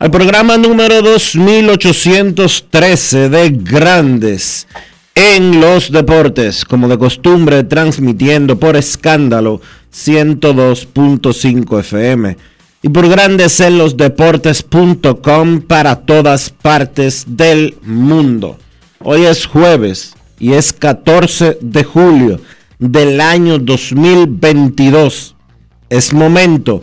al programa número 2813 de Grandes en los Deportes, como de costumbre, transmitiendo por escándalo 102.5 FM y por Grandes en los Deportes.com para todas partes del mundo. Hoy es jueves y es 14 de julio del año 2022. Es momento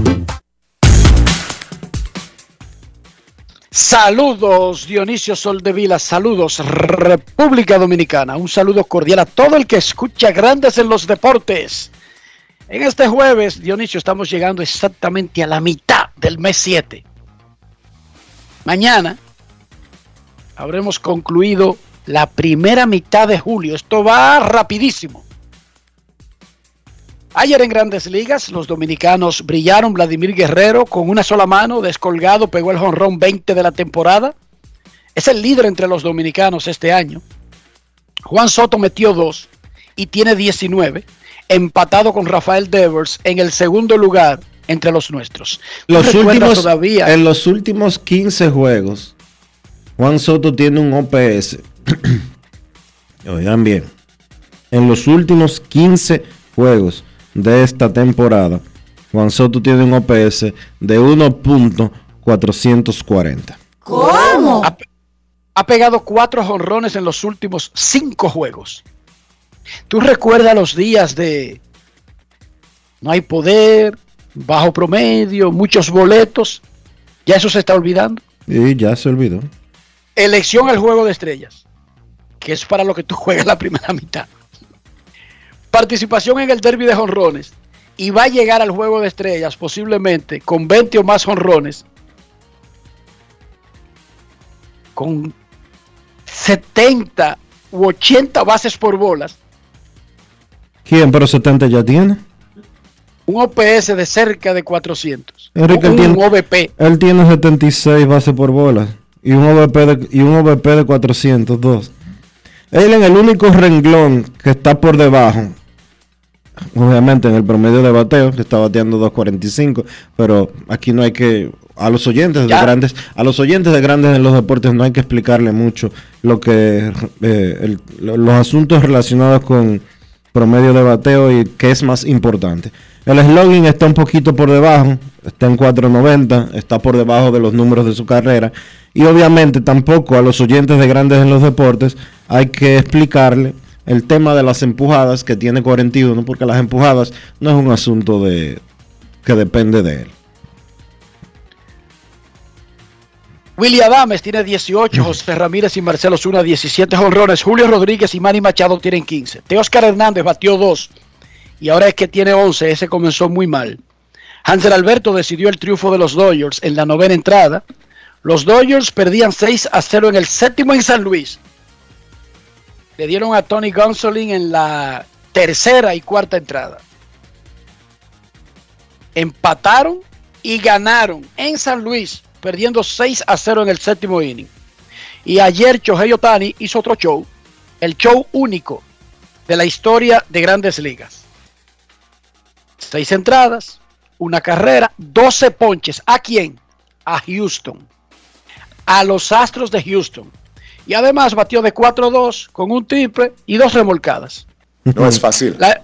Saludos Dionisio Soldevila, saludos República Dominicana, un saludo cordial a todo el que escucha Grandes en los Deportes. En este jueves, Dionisio, estamos llegando exactamente a la mitad del mes 7. Mañana habremos concluido la primera mitad de julio. Esto va rapidísimo. Ayer en Grandes Ligas, los dominicanos brillaron. Vladimir Guerrero con una sola mano, descolgado, pegó el jonrón 20 de la temporada. Es el líder entre los dominicanos este año. Juan Soto metió dos y tiene 19, empatado con Rafael Devers en el segundo lugar entre los nuestros. ¿Tú Los últimos, todavía en los últimos 15 juegos, Juan Soto tiene un OPS. Oigan bien. En los últimos 15 juegos de esta temporada, Juan Soto tiene un OPS de 1.440. ha, ha pegado cuatro jonrones en los últimos cinco juegos. ¿Tú recuerdas los días de no hay poder, bajo promedio, muchos boletos? Ya eso se está olvidando. Y ya se olvidó. Elección al juego de estrellas, que es para lo que tú juegas la primera mitad. Participación en el derby de jonrones. Y va a llegar al juego de estrellas posiblemente con 20 o más jonrones. Con 70 u 80 bases por bolas. ¿Quién? Pero 70 ya tiene. Un OPS de cerca de 400. Enrique, un, él tiene, OVP. él tiene 76 bases por bola y un OVP de, y un OVP de 402. Él en el único renglón que está por debajo, obviamente en el promedio de bateo, que está bateando 2.45, pero aquí no hay que a los oyentes de Ya. grandes, a los oyentes de grandes en los deportes no hay que explicarle mucho lo que eh, el- los asuntos relacionados con promedio de bateo y qué es más importante. El slogan está un poquito por debajo, está en 4.90, está por debajo de los números de su carrera. Y obviamente tampoco a los oyentes de grandes en los deportes hay que explicarle el tema de las empujadas que tiene 41, porque las empujadas no es un asunto de que depende de él. William Adames tiene 18, José Ramírez y Marcelo Zuna 17 jonrones, Julio Rodríguez y Manny Machado tienen 15. Teoscar Hernández batió 2 y ahora es que tiene 11, ese comenzó muy mal. Hansel Alberto decidió el triunfo de los Dodgers en la novena entrada. Los Dodgers perdían 6 a 0 en el séptimo en San Luis. Le dieron a Tony Gonsolin en la tercera y cuarta entrada. Empataron y ganaron en San Luis, perdiendo 6 a 0 en el séptimo inning. Y ayer Chohei Otani hizo otro show, el show único de la historia de grandes ligas. Seis entradas, una carrera, 12 ponches. ¿A quién? A Houston. A los Astros de Houston. Y además batió de 4-2 con un triple y dos remolcadas. No es fácil. La,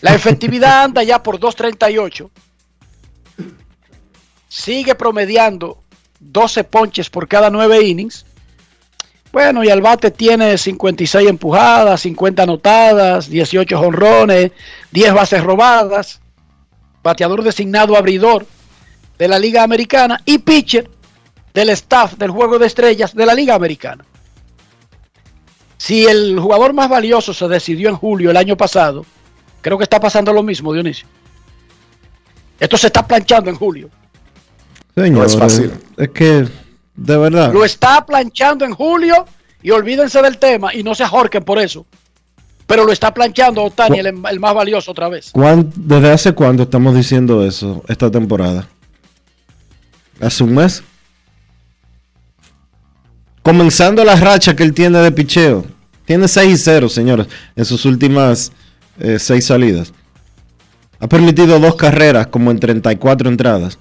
la efectividad anda ya por 2.38. Sigue promediando 12 ponches por cada 9 innings. Bueno, y el bate tiene 56 empujadas, 50 anotadas, 18 jonrones, 10 bases robadas. Bateador designado abridor de la Liga Americana y pitcher del staff del Juego de Estrellas de la Liga Americana. Si el jugador más valioso se decidió en julio el año pasado, creo que está pasando lo mismo, Dionisio. Esto se está planchando en julio. Señor, No es fácil. Es que, de verdad. Lo está planchando en julio y olvídense del tema y no se ahorquen por eso. Pero lo está planchando Otani, el, el más valioso otra vez. ¿cuán- ¿Desde hace cuándo estamos diciendo eso esta temporada? ¿Hace un mes? Comenzando la racha que él tiene de picheo. Tiene 6 y 0, señores, en sus últimas 6 salidas. Ha permitido dos carreras como en 34 entradas.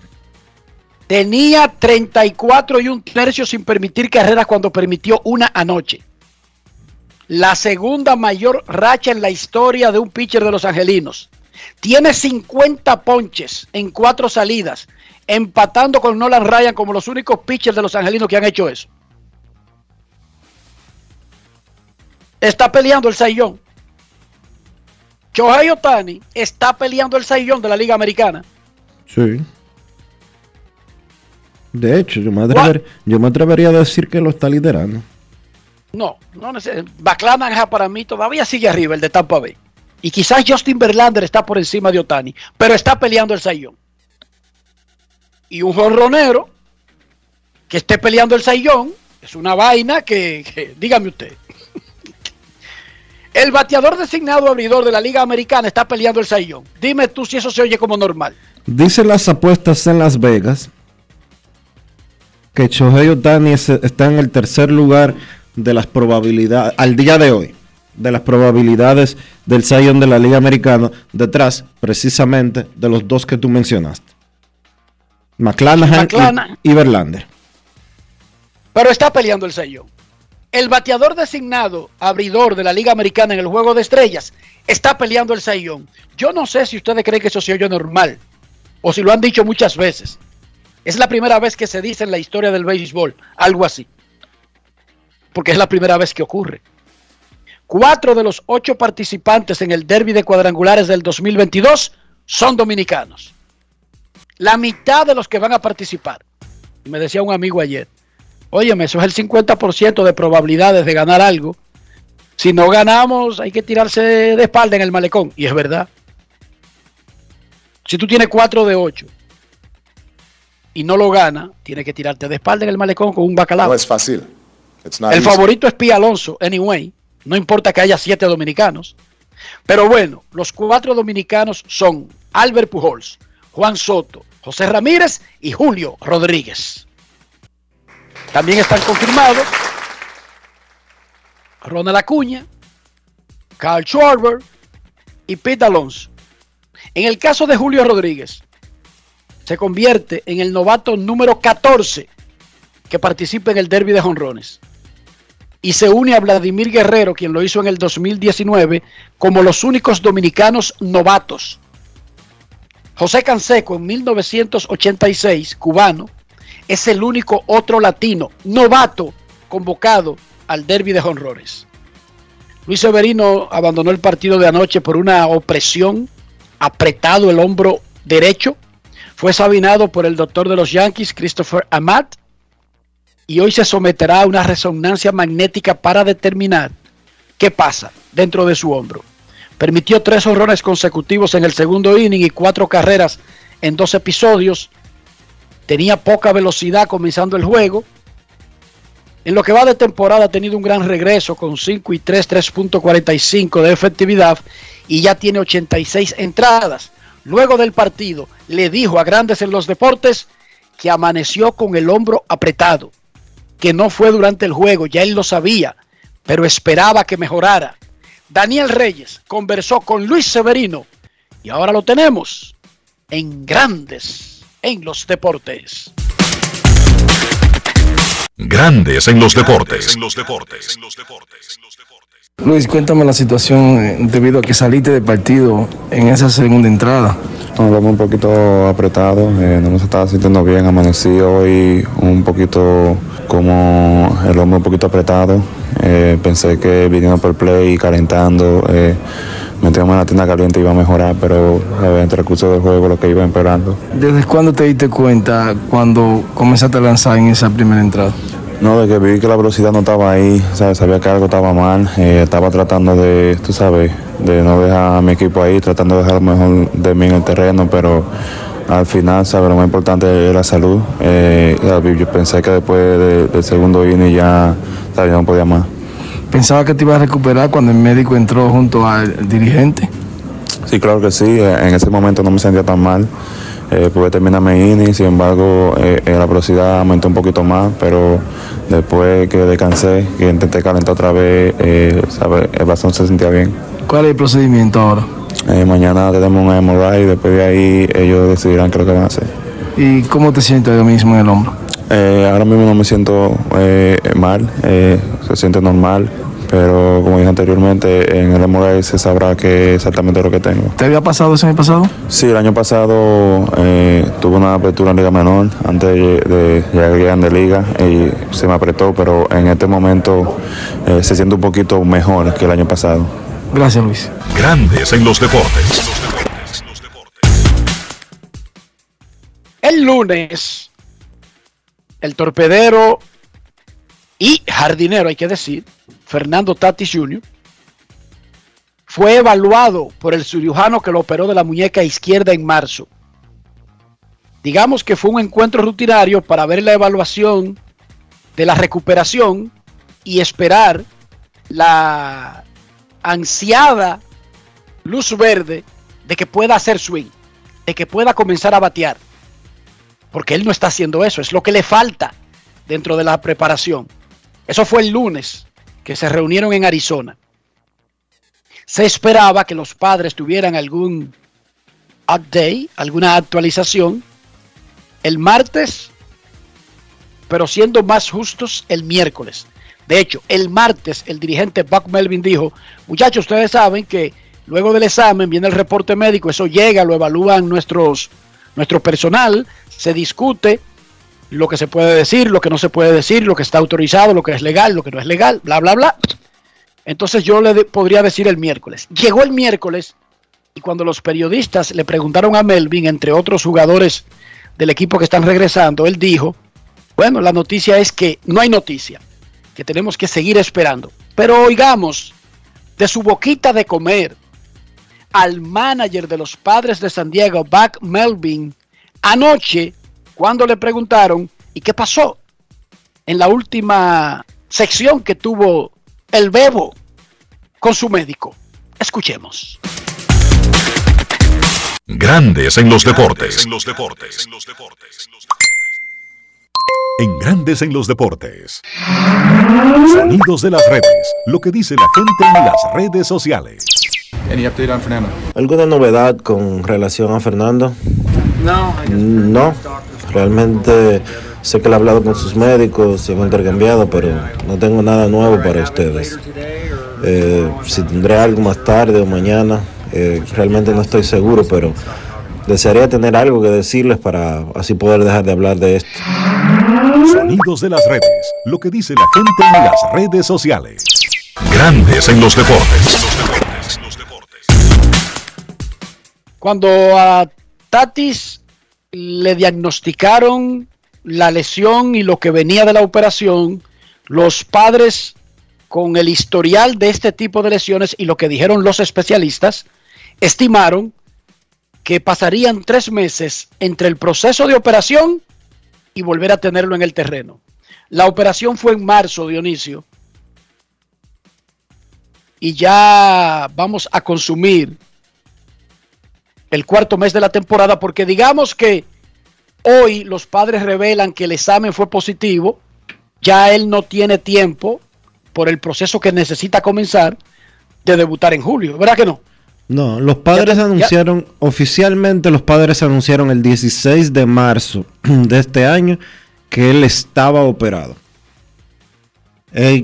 Tenía 34 y un tercio sin permitir carreras cuando permitió una anoche. La segunda mayor racha en la historia de un pitcher de los angelinos. Tiene 50 ponches en cuatro salidas, empatando con Nolan Ryan como los únicos pitchers de los angelinos que han hecho eso. Está peleando el Saiyón. Shohei Otani está peleando el Saiyón de la Liga Americana. Sí. De hecho, yo me, atrever- yo me atrevería a decir que lo está liderando. No, no necesariamente. Baclanaja para mí todavía sigue arriba, el de Tampa Bay. Y quizás Justin Verlander está por encima de Otani, pero está peleando el Sayón. Y un jonronero que esté peleando el Sayón es una vaina que, que- dígame usted. El bateador designado abridor de la Liga Americana está peleando el Sayón. Dime tú si eso se oye como normal. Dicen las apuestas en Las Vegas que Shohei Otani es- está en el tercer lugar de las probabilidades, al día de hoy, de las probabilidades del Zion de la Liga Americana, detrás precisamente de los dos que tú mencionaste. McClanahan McClanahan. y, Verlander. pero está peleando el sello. El bateador designado abridor de la Liga Americana en el Juego de Estrellas está peleando el sayón. Yo no sé si ustedes creen que eso se oye normal o si lo han dicho muchas veces. Es la primera vez que se dice en la historia del béisbol algo así. Porque es la primera vez que ocurre. Cuatro de los ocho participantes en el derby de cuadrangulares del 2022 son dominicanos. La mitad de los que van a participar. Me decía un amigo ayer, óyeme, eso es el 50% de probabilidades de ganar algo. Si no ganamos, hay que tirarse de espalda en el malecón. Y es verdad. Si tú tienes 4 de 8 y no lo gana, tienes que tirarte de espalda en el malecón con un bacalao. No es fácil. El easy. favorito es Pía Alonso, anyway. No importa que haya siete dominicanos. Pero bueno, los cuatro dominicanos son Albert Pujols, Juan Soto, José Ramírez y Julio Rodríguez. También están confirmados Ronald Acuña, Carl Schwarber y Pete Alonso. En el caso de Julio Rodríguez, se convierte en el novato número 14 que participa en el derby de jonrones y se une a Vladimir Guerrero, quien lo hizo en el 2019, como los únicos dominicanos novatos. José Canseco en 1986, cubano, es el único otro latino novato convocado al derby de jonrones. Luis Severino abandonó el partido de anoche por una opresión, apretado el hombro derecho. Fue sabinado por el doctor de los Yankees, Christopher Amat. y hoy se someterá a una resonancia magnética para determinar qué pasa dentro de su hombro. Permitió tres horrores consecutivos en el segundo inning y cuatro carreras en dos episodios. Tenía poca velocidad comenzando el juego. En lo que va de temporada ha tenido un gran regreso con 5 y 3, 3.45 de efectividad y ya tiene 86 entradas. Luego del partido le dijo a Grandes en los Deportes que amaneció con el hombro apretado, que no fue durante el juego, ya él lo sabía, pero esperaba que mejorara. Daniel Reyes conversó con Luis Severino y ahora lo tenemos en Grandes en los Deportes. Grandes en los deportes. En los deportes. Luis, cuéntame la situación eh, debido a que saliste del partido en esa segunda entrada. Nos un poquito apretado, eh, no nos estaba sintiendo bien, amanecí hoy un poquito como el hombro un poquito apretado. Eh, pensé que viniendo por play y calentando, eh, metíamos en la tienda caliente iba a mejorar, pero eh, entre el curso del juego lo que iba empeorando. ¿Desde cuándo te diste cuenta cuando comenzaste a lanzar en esa primera entrada? No, de que vi que la velocidad no estaba ahí, ¿sabes? sabía que algo estaba mal, eh, estaba tratando de, tú sabes, de no dejar a mi equipo ahí, tratando de dejar lo mejor de mí en el terreno, pero al final, ¿sabes? Lo más importante es la salud. Eh, yo pensé que después de- del segundo inning ya, ¿sabes? Ya no podía más. Pensaba que te ibas a recuperar cuando el médico entró junto al dirigente. Sí, claro que sí, eh, en ese momento no me sentía tan mal. Eh, pude terminar mi inning, sin embargo, eh, la velocidad aumentó un poquito más, pero después que descansé, que intenté calentar otra vez, eh, ¿sabes? el bastón se sentía bien. ¿Cuál es el procedimiento ahora? Mañana tenemos un MRI y después de ahí ellos decidirán qué es lo que van a hacer. ¿Y cómo te sientes ahora mismo en el hombro? Eh, ahora mismo no me siento eh, mal, eh, se siente normal, pero como dije anteriormente, en el MRI se sabrá qué exactamente lo que tengo. ¿Te había pasado eso en el pasado? Sí, el año pasado eh, tuve una apertura en Liga Menor antes de, de llegar a Grande Liga y se me apretó, pero en este momento eh, se siente un poquito mejor que el año pasado. Gracias, Luis. Grandes en los deportes. El lunes, el torpedero y jardinero, hay que decir, Fernando Tatis Jr., fue evaluado por el cirujano que lo operó de la muñeca izquierda en marzo. Digamos que fue un encuentro rutinario para ver la evaluación de la recuperación y esperar la ansiada luz verde de que pueda hacer swing, de que pueda comenzar a batear porque él no está haciendo eso, es lo que le falta dentro de la preparación. Eso fue el lunes que se reunieron en Arizona. Se esperaba que los padres tuvieran algún update, alguna actualización el martes, pero siendo más justos el miércoles. De hecho, el martes el dirigente Buck Melvin dijo, muchachos, ustedes saben que luego del examen viene el reporte médico, eso llega, lo evalúan nuestros, nuestro personal, se discute lo que se puede decir, lo que no se puede decir, lo que está autorizado, lo que es legal, lo que no es legal, bla, bla, bla. Entonces yo le podría decir el miércoles. Llegó el miércoles y cuando los periodistas le preguntaron a Melvin, entre otros jugadores del equipo que están regresando, él dijo, bueno, la noticia es que no hay noticia, que tenemos que seguir esperando. Pero oigamos de su boquita de comer al manager de los padres de San Diego, Buck Melvin, anoche cuando le preguntaron, ¿y qué pasó? En la última sección que tuvo el Bebo con su médico. Escuchemos. Grandes en los deportes. En los deportes. En Grandes en los deportes. Sonidos de las redes. Lo que dice la gente en las redes sociales. Any update on Fernando? ¿Alguna novedad con relación a Fernando? No, realmente sé que le he hablado con sus médicos y hemos intercambiado, pero no tengo nada nuevo para ustedes. Eh, si tendré algo más tarde o mañana, eh, realmente no estoy seguro, pero desearía tener algo que decirles para así poder dejar de hablar de esto. Sonidos de las redes. Lo que dice la gente en las redes sociales. Grandes en los deportes. Cuando a Tatis le diagnosticaron la lesión y lo que venía de la operación, los padres con el historial de este tipo de lesiones y lo que dijeron los especialistas, estimaron que pasarían tres meses entre el proceso de operación y volver a tenerlo en el terreno. La operación fue en marzo, Dionisio, y ya vamos a consumir el cuarto mes de la temporada porque digamos que hoy los padres revelan que el examen fue positivo, ya él no tiene tiempo por el proceso que necesita comenzar de debutar en julio, ¿verdad que no? No, los padres anunciaron, oficialmente los padres anunciaron el 16 de marzo de este año que él estaba operado.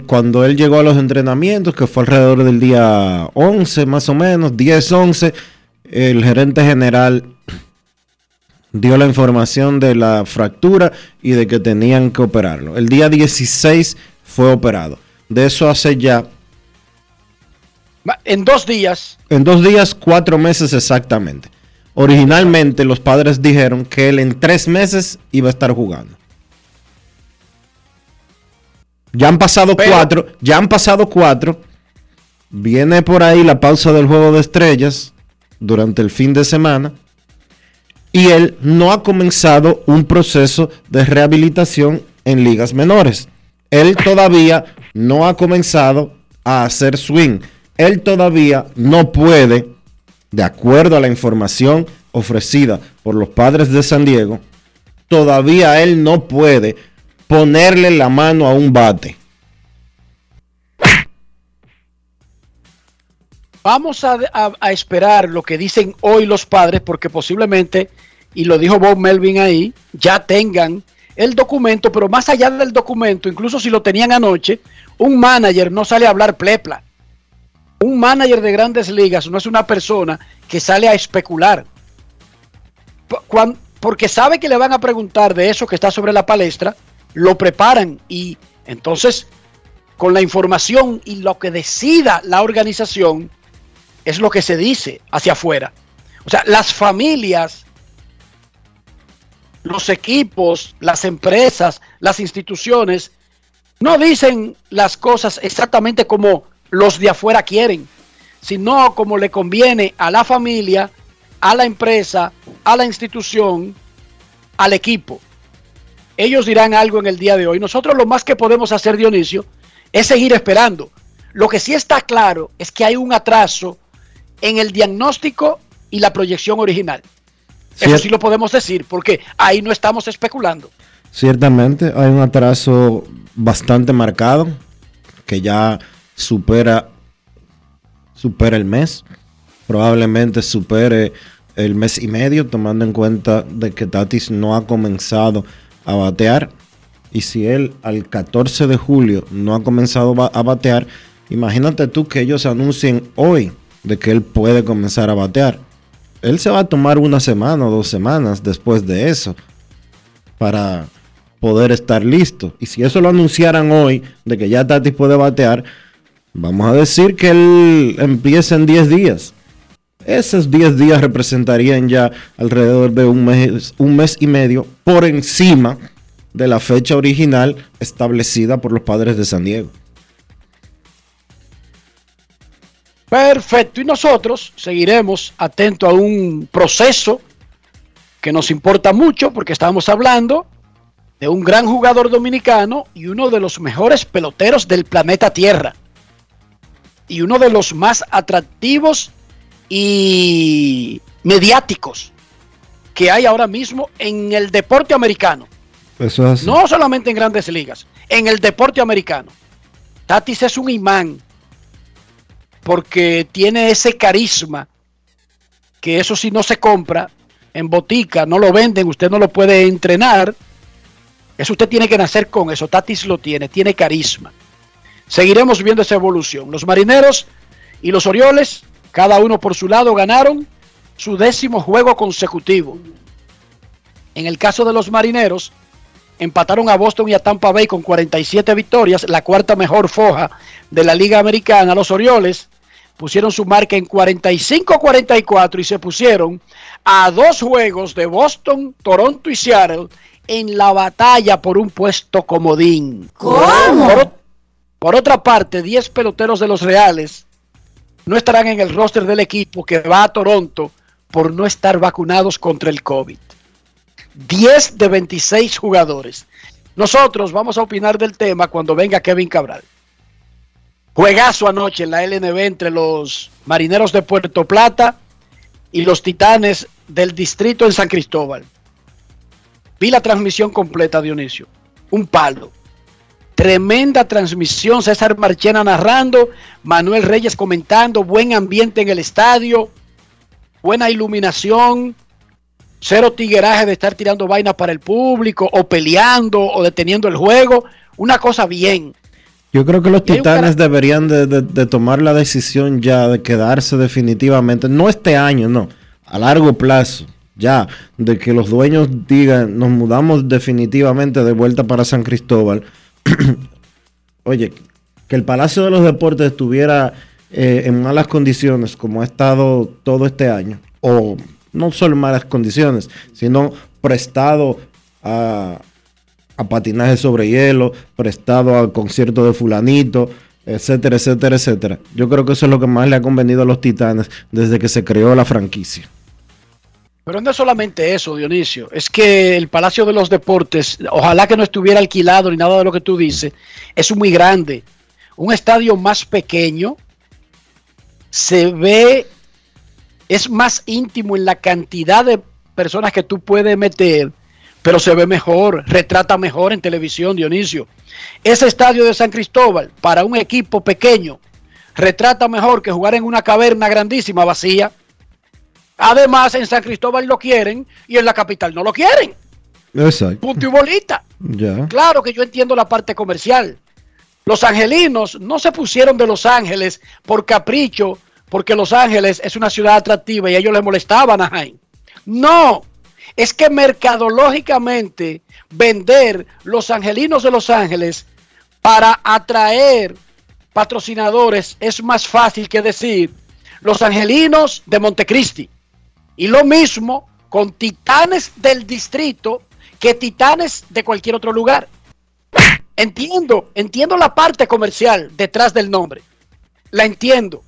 cuando él llegó a los entrenamientos, que fue alrededor del día 11 más o menos, 10, 11, el gerente general dio la información de la fractura y de que tenían que operarlo. El día 16 fue operado. De eso hace ya... En dos días. En dos días, cuatro meses exactamente. Originalmente los padres dijeron que él en tres meses iba a estar jugando. Ya han pasado cuatro, ya han pasado cuatro. Viene por ahí la pausa del juego de estrellas durante el fin de semana y él no ha comenzado un proceso de rehabilitación en ligas menores. Él todavía no ha comenzado a hacer swing. Él todavía no puede, de acuerdo a la información ofrecida por los padres de San Diego, todavía él no puede ponerle la mano a un bate. Vamos a, esperar lo que dicen hoy los padres, porque posiblemente, y lo dijo Bob Melvin ahí, ya tengan el documento, pero más allá del documento, incluso si lo tenían anoche, un manager no sale a hablar plepla. Un manager de grandes ligas no es una persona que sale a especular. porque sabe que le van a preguntar de eso que está sobre la palestra, lo preparan y entonces con la información y lo que decida la organización, es lo que se dice hacia afuera. O sea, las familias, los equipos, las empresas, las instituciones, no dicen las cosas exactamente como los de afuera quieren, sino como le conviene a la familia, a la empresa, a la institución, al equipo. Ellos dirán algo en el día de hoy. Nosotros lo más que podemos hacer, Dionisio, es seguir esperando. Lo que sí está claro es que hay un atraso en el diagnóstico y la proyección original. Eso sí lo podemos decir, porque ahí no estamos especulando. Ciertamente hay un atraso bastante marcado que ya supera supera el mes, probablemente supere el mes y medio, tomando en cuenta de que Tatis no ha comenzado a batear. Y si él al 14 de julio no ha comenzado a batear, imagínate tú que ellos anuncien hoy de que él puede comenzar a batear. Él se va a tomar una semana o dos semanas después de eso para poder estar listo. Y si eso lo anunciaran hoy, de que ya Tati puede batear, vamos a decir que él empieza en 10 días. Esos 10 días representarían ya alrededor de un mes, un mes y medio por encima de la fecha original establecida por los padres de San Diego. Perfecto. Y nosotros seguiremos atentos a un proceso que nos importa mucho porque estamos hablando de un gran jugador dominicano y uno de los mejores peloteros del planeta Tierra. Y uno de los más atractivos y mediáticos que hay ahora mismo en el deporte americano. No solamente en grandes ligas, en el deporte americano. Tatis es un imán porque tiene ese carisma que eso si no se compra en botica, no lo venden, usted no lo puede entrenar. Eso usted tiene que nacer con eso. Tatis lo tiene, tiene carisma. Seguiremos viendo esa evolución. Los marineros y los Orioles, cada uno por su lado, ganaron su décimo juego consecutivo. En el caso de los marineros, empataron a Boston y a Tampa Bay con 47 victorias, la cuarta mejor foja de la Liga Americana. Los Orioles pusieron su marca en 45-44 y se pusieron a dos juegos de Boston, Toronto y Seattle en la batalla por un puesto comodín. ¿Cómo? Por, por otra parte, 10 peloteros de los Reales no estarán en el roster del equipo que va a Toronto por no estar vacunados contra el COVID. 10 de 26 jugadores. Nosotros vamos a opinar del tema cuando venga Kevin Cabral. Juegazo anoche en la LNB entre los marineros de Puerto Plata y los titanes del distrito en San Cristóbal. Vi la transmisión completa, Dionisio. Un palo. Tremenda transmisión. César Marchena narrando. Manuel Reyes comentando. Buen ambiente en el estadio. Buena iluminación. Cero tigueraje de estar tirando vainas para el público. O peleando. O deteniendo el juego. Una cosa bien. Yo creo que los titanes deberían de, de, de, tomar la decisión ya de quedarse definitivamente, no este año, no, a largo plazo, ya, de que los dueños digan, nos mudamos definitivamente de vuelta para San Cristóbal. Oye, que el Palacio de los Deportes estuviera eh, en malas condiciones como ha estado todo este año, o no solo en malas condiciones, sino prestado a a patinaje sobre hielo, prestado al concierto de fulanito, etcétera, etcétera, etcétera. Yo creo que eso es lo que más le ha convenido a los Titanes desde que se creó la franquicia. Pero no es solamente eso, Dionisio, es que el Palacio de los Deportes, ojalá que no estuviera alquilado ni nada de lo que tú dices, es muy grande. Un estadio más pequeño se ve, es más íntimo en la cantidad de personas que tú puedes meter pero se ve mejor, retrata mejor en televisión, Dionisio. Ese estadio de San Cristóbal, para un equipo pequeño, retrata mejor que jugar en una caverna grandísima vacía. Además, en San Cristóbal lo quieren y en la capital no lo quieren. Exacto. Punto y bolita. Claro que yo entiendo la parte comercial. Los angelinos no se pusieron de Los Ángeles por capricho, porque Los Ángeles es una ciudad atractiva y a ellos les molestaba a Anaheim. No, es que mercadológicamente vender los angelinos de Los Ángeles para atraer patrocinadores es más fácil que decir los angelinos de Montecristi. Y lo mismo con titanes del distrito que titanes de cualquier otro lugar. Entiendo, entiendo la parte comercial detrás del nombre. La entiendo.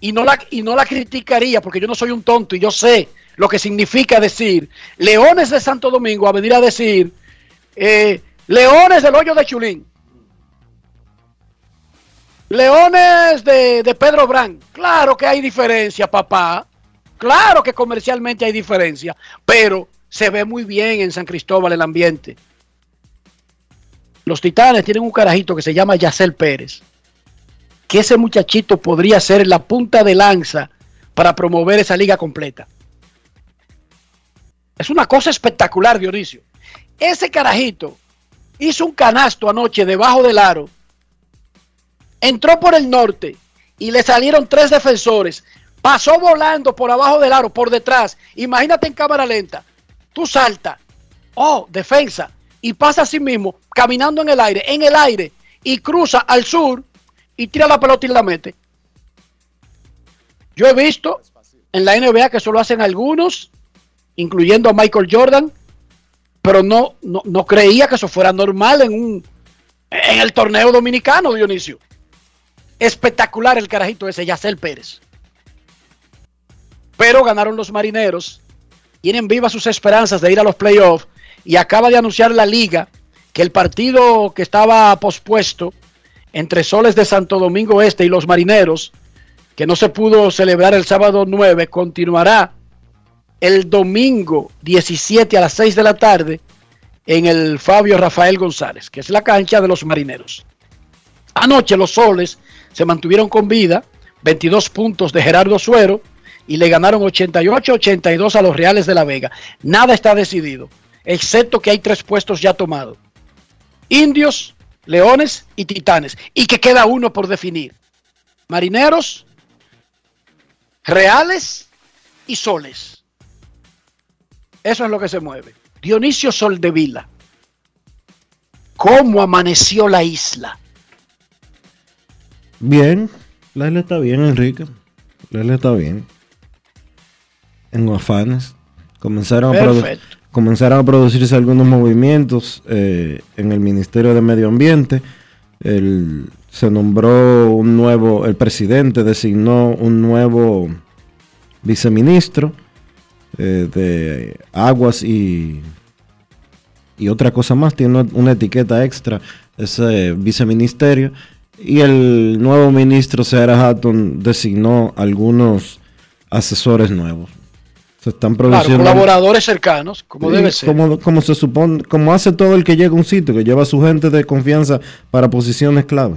Y no la, y no la criticaría porque yo no soy un tonto y yo sé lo que significa decir Leones de Santo Domingo a venir a decir eh, Leones del Hoyo de Chulín. Leones de, Pedro Brán. Claro que hay diferencia, papá. Claro que comercialmente hay diferencia, pero se ve muy bien en San Cristóbal el ambiente. Los Titanes tienen un carajito que se llama Yacel Pérez, que ese muchachito podría ser la punta de lanza para promover esa liga completa. Es una cosa espectacular, Dionisio. Ese carajito hizo un canasto anoche debajo del aro, entró por el norte y le salieron tres defensores. Pasó volando por abajo del aro, por detrás. Imagínate en cámara lenta. Tú saltas. Oh, defensa. Y pasa así mismo, caminando en el aire, en el aire. Y cruza al sur y tira la pelota y la mete. Yo he visto en la NBA que solo hacen algunos, incluyendo a Michael Jordan, pero no, no, no creía que eso fuera normal en, un, en el torneo dominicano, Dionisio. Espectacular el carajito ese, Yacel Pérez. Pero ganaron los marineros, tienen vivas sus esperanzas de ir a los playoffs y acaba de anunciar la liga que el partido que estaba pospuesto entre Soles de Santo Domingo Este y los marineros, que no se pudo celebrar el sábado 9, continuará el domingo 17 a las 6 de la tarde en el Fabio Rafael González, que es la cancha de los marineros. Anoche los soles se mantuvieron con vida, 22 puntos de Gerardo Suero y le ganaron 88-82 a los Reales de la Vega. Nada está decidido, excepto que hay tres puestos ya tomados. Indios, Leones y Titanes. Y que queda uno por definir. Marineros, Reales y Soles. Eso es lo que se mueve. Dionisio Soldevila. ¿Cómo amaneció la isla? Bien, la isla está bien, Enrique. La isla está bien. En afanes. Comenzaron a, comenzaron a producirse algunos movimientos eh, en el Ministerio de Medio Ambiente. se nombró un nuevo, el presidente designó un nuevo viceministro eh, de aguas y, y otra cosa más, tiene una etiqueta extra ese viceministerio. Y el nuevo ministro Sarah Hatton designó algunos asesores nuevos. Se están produciendo. colaboradores cercanos, como debe ser. Como, se supone, como hace todo el que llega a un sitio, que lleva a su gente de confianza para posiciones clave.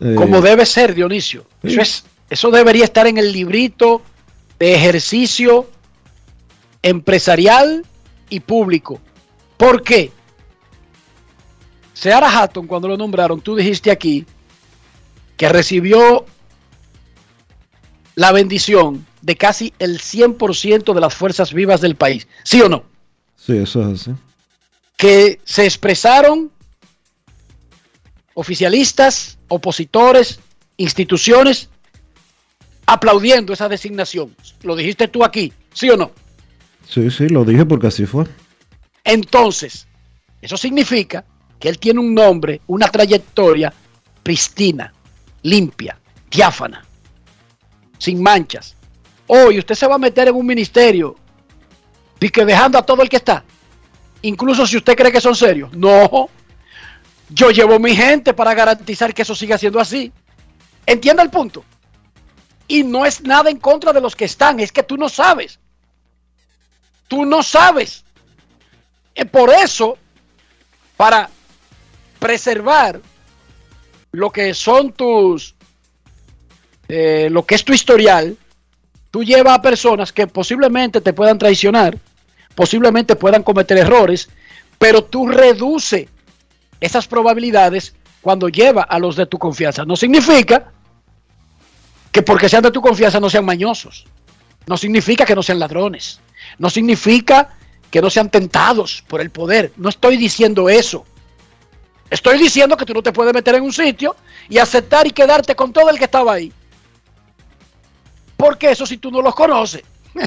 Eh, como debe ser, Dionisio. Eso, es, eso debería estar en el librito de ejercicio empresarial y público. ¿Por qué? Seara Hatton, cuando lo nombraron, tú dijiste aquí que recibió la bendición de casi el 100% de las fuerzas vivas del país. ¿Sí o no? Sí, eso es así. Que se expresaron oficialistas, opositores, instituciones, aplaudiendo esa designación. Lo dijiste tú aquí, ¿sí o no? Sí, sí, lo dije porque así fue. Entonces, eso significa que él tiene un nombre, una trayectoria pristina, limpia, diáfana, sin manchas. Hoy usted se va a meter en un ministerio y que dejando a todo el que está, incluso si usted cree que son serios. No, yo llevo mi gente para garantizar que eso siga siendo así. ¿Entiende el punto? Y no es nada en contra de los que están, es que tú no sabes. Tú no sabes. Y por eso, para preservar lo que son tus, eh, lo que es tu historial, tú llevas a personas que posiblemente te puedan traicionar, posiblemente puedan cometer errores, pero tú reduce esas probabilidades cuando lleva a los de tu confianza. No significa que porque sean de tu confianza no sean mañosos. No significa que no sean ladrones. No significa que no sean tentados por el poder. No estoy diciendo eso. Estoy diciendo que tú no te puedes meter en un sitio y aceptar y quedarte con todo el que estaba ahí. Porque eso si tú no los conoces.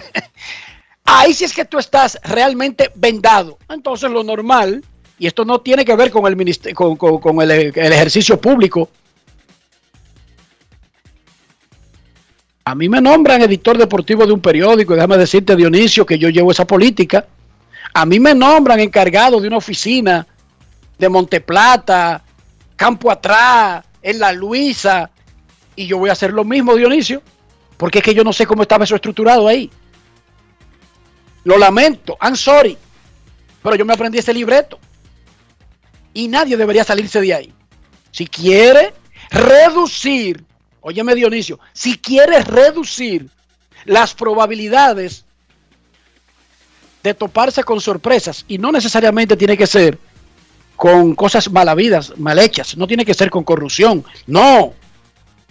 ahí sí es que tú estás realmente vendado. Entonces lo normal, y esto no tiene que ver con el, con, el, el ejercicio público, A mí me nombran editor deportivo de un periódico, déjame decirte, Dionisio, que yo llevo esa política. A mí me nombran encargado de una oficina de Monteplata, Campo Atrás, en La Luisa, y yo voy a hacer lo mismo, Dionisio, porque es que yo no sé cómo estaba eso estructurado ahí. Lo lamento, I'm sorry, pero yo me aprendí ese libreto. Y nadie debería salirse de ahí. Si quiere reducir Óyeme Dionisio, si quieres reducir las probabilidades de toparse con sorpresas, y no necesariamente tiene que ser con cosas mal habidas, mal hechas, no tiene que ser con corrupción, no,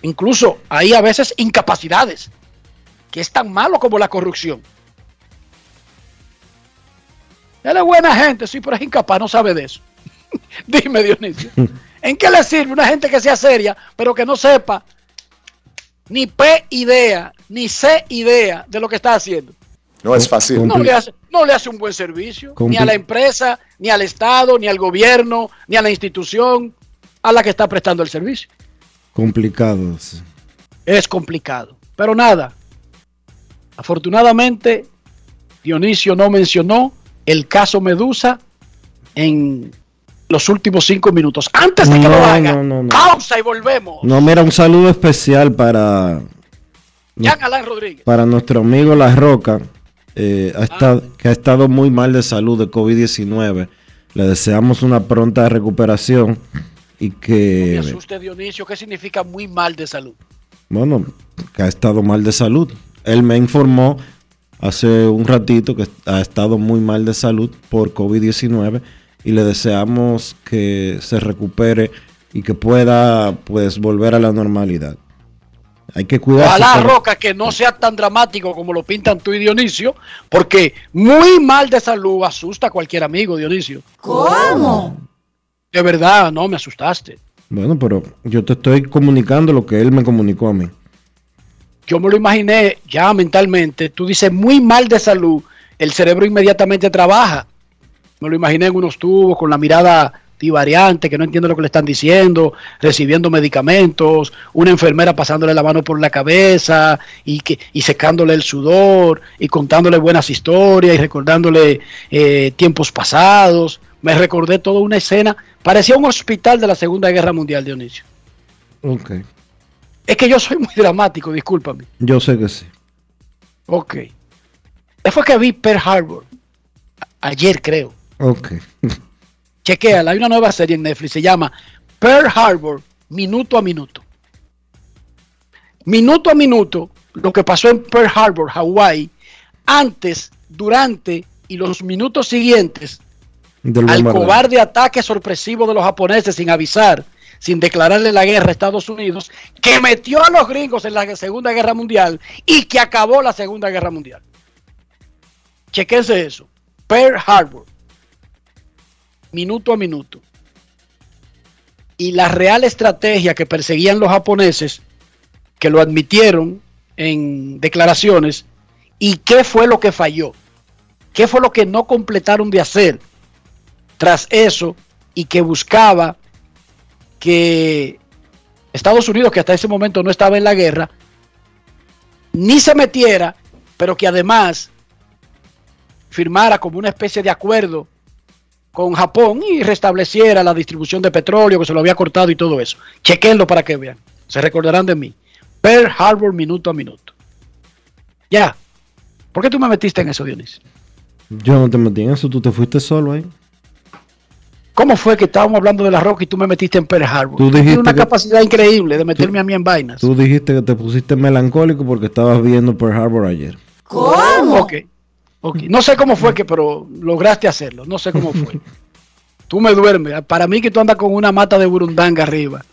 incluso hay a veces incapacidades, que es tan malo como la corrupción. Él es buena gente, sí, pero es incapaz, no sabe de eso. Dime, Dionisio, ¿en qué le sirve una gente que sea seria, pero que no sepa ni P idea, ni C idea de lo que está haciendo. No es fácil. No le hace, no le hace un buen servicio, ni a la empresa, ni al Estado, ni al gobierno, ni a la institución a la que está prestando el servicio. Complicado. Es complicado. Pero nada, afortunadamente, Dionisio no mencionó el caso Medusa en los últimos cinco minutos. Antes de que lo haga, pausa y volvemos. No, mira, un saludo especial para. Rodríguez. Para nuestro amigo La Roca, eh, ha ah. estado, que ha estado muy mal de salud de COVID-19. Le deseamos una pronta recuperación y que. No asuste, Dionisio, ¿qué significa muy mal de salud? Bueno, que ha estado mal de salud. Él me informó hace un ratito que ha estado muy mal de salud por COVID-19 y le deseamos que se recupere y que pueda pues volver a la normalidad. Hay que cuidar. la Roca, que no sea tan dramático como lo pintan tú y Dionisio, porque muy mal de salud asusta a cualquier amigo, Dionisio. ¿Cómo? De verdad, no, me asustaste. Bueno, pero yo te estoy comunicando lo que él me comunicó a mí. Yo me lo imaginé ya mentalmente. Tú dices muy mal de salud el cerebro inmediatamente trabaja. Me lo imaginé en unos tubos con la mirada divariante, que no entiende lo que le están diciendo, recibiendo medicamentos, una enfermera pasándole la mano por la cabeza y, que, y secándole el sudor y contándole buenas historias y recordándole eh, tiempos pasados. Me recordé toda una escena, parecía un hospital de la Segunda Guerra Mundial, Dionisio. Ok. Es que yo soy muy dramático, discúlpame. Yo sé que sí. Ok. Después que vi Pearl Harbor, ayer creo. Ok. Chequéala, hay una nueva serie en Netflix, se llama Pearl Harbor, minuto a minuto. Minuto a minuto, lo que pasó en Pearl Harbor, Hawái, antes, durante y los minutos siguientes Del al cobarde ataque sorpresivo de los japoneses sin avisar, sin declararle la guerra a Estados Unidos, que metió a los gringos en la Segunda Guerra Mundial y que acabó la Segunda Guerra Mundial. Chequense eso. Pearl Harbor. Minuto a minuto. Y la real estrategia que perseguían los japoneses, que lo admitieron en declaraciones, y qué fue lo que falló. ¿Qué fue lo que no completaron de hacer tras eso y que buscaba que Estados Unidos, que hasta ese momento no estaba en la guerra, ni se metiera, pero que además firmara como una especie de acuerdo con Japón y restableciera la distribución de petróleo que se lo había cortado y todo eso. Chequenlo para que vean. Se recordarán de mí. Pearl Harbor minuto a minuto. Ya. ¿Por qué tú me metiste en eso, Dionisio? Yo no te metí en eso, tú te fuiste solo ahí. ¿Cómo fue que estábamos hablando de la roca y tú me metiste en Pearl Harbor? Tú tienes dijiste una que- capacidad increíble de meterme a mí en vainas. Tú dijiste que te pusiste melancólico porque estabas viendo Pearl Harbor ayer. Ok. Ok. No sé cómo fue que, pero lograste hacerlo. No sé cómo fue. tú me duermes. Para mí que tú andas con una mata de burundanga arriba.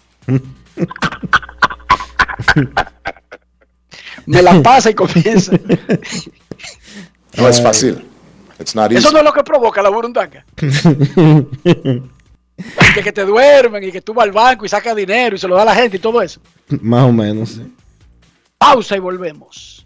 me la pasa y comienza. No es fácil. It's not easy. Eso no es lo que provoca la burundanga. Y que, que te duermen y que tú vas al banco y sacas dinero y se lo da a la gente y todo eso. Más o menos, sí. Pausa y volvemos.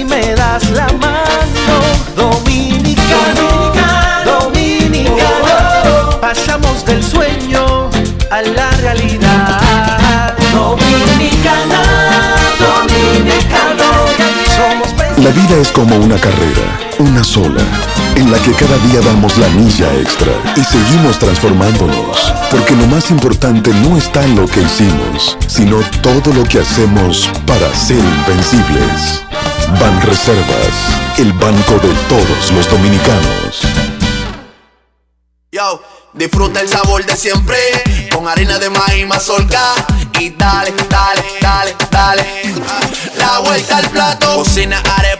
si me das la mano. Dominicano, dominicano, pasamos del sueño a la realidad. La vida es como una carrera, una sola, en la que cada día damos la milla extra y seguimos transformándonos, porque lo más importante no está en lo que hicimos, sino todo lo que hacemos para ser invencibles. Ban Reservas, el banco de todos los dominicanos. Yo, disfruta el sabor de siempre con harina de maíz mazorca y dale, dale, dale, dale. La vuelta al plato, cocina arepa,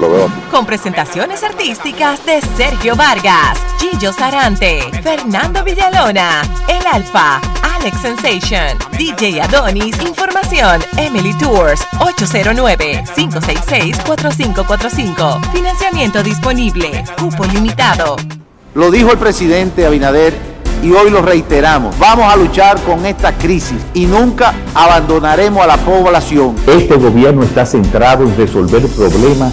Lo veo. Con presentaciones artísticas de Sergio Vargas, Gillo Sarante, Fernando Villalona, El Alfa, Alex Sensation, DJ Adonis, Información, Emily Tours, 809-566-4545. Financiamiento disponible, cupo limitado. Lo dijo el presidente Abinader y hoy lo reiteramos. Vamos a luchar con esta crisis y nunca abandonaremos a la población. Este gobierno está centrado en resolver problemas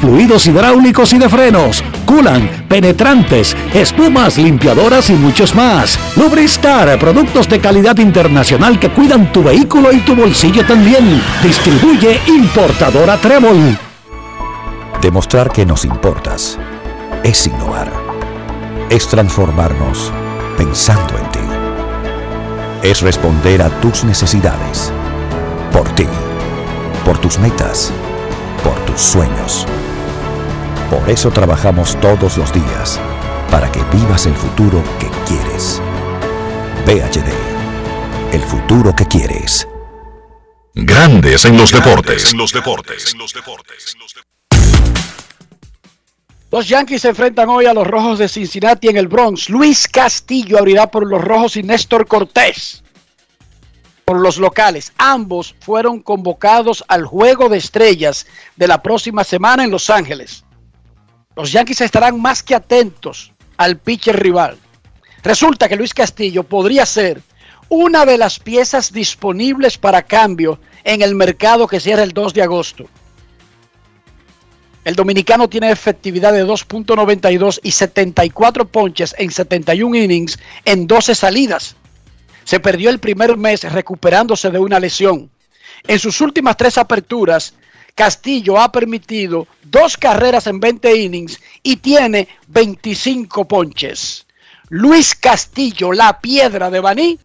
fluidos hidráulicos y de frenos, culan, penetrantes, espumas, limpiadoras y muchos más. Lubristar, productos de calidad internacional que cuidan tu vehículo y tu bolsillo también. Distribuye importadora Trébol. Demostrar que nos importas es innovar. Es transformarnos pensando en ti. Es responder a tus necesidades. Por ti. Por tus metas por tus sueños. Por eso trabajamos todos los días, para que vivas el futuro que quieres. PHD, el futuro que quieres. Grandes en los deportes. los deportes. Los Yankees se enfrentan hoy a los Rojos de Cincinnati en el Bronx. Luis Castillo abrirá por los Rojos y Néstor Cortés por los locales. Ambos fueron convocados al Juego de Estrellas de la próxima semana en Los Ángeles. Los Yankees estarán más que atentos al pitcher rival. Resulta que Luis Castillo podría ser una de las piezas disponibles para cambio en el mercado que cierra el 2 de agosto. El dominicano tiene efectividad de 2.92 y 74 ponches en 71 innings en 12 salidas. Se perdió el primer mes recuperándose de una lesión. En sus últimas tres aperturas, Castillo ha permitido dos carreras en 20 innings y tiene 25 ponches. Luis Castillo, la piedra de Baní,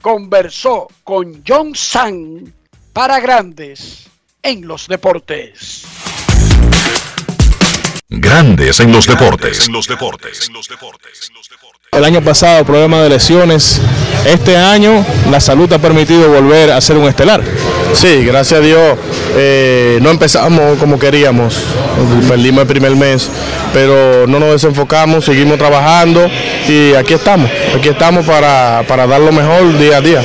conversó con John Sang para grandes en los deportes. Grandes en los deportes. En los deportes. El año pasado problema de lesiones. Este año la salud ha permitido volver a ser un estelar. Sí, gracias a Dios eh, no empezamos como queríamos. Perdimos el primer mes, pero no nos desenfocamos, seguimos trabajando y aquí estamos. Aquí estamos para, para dar lo mejor día a día.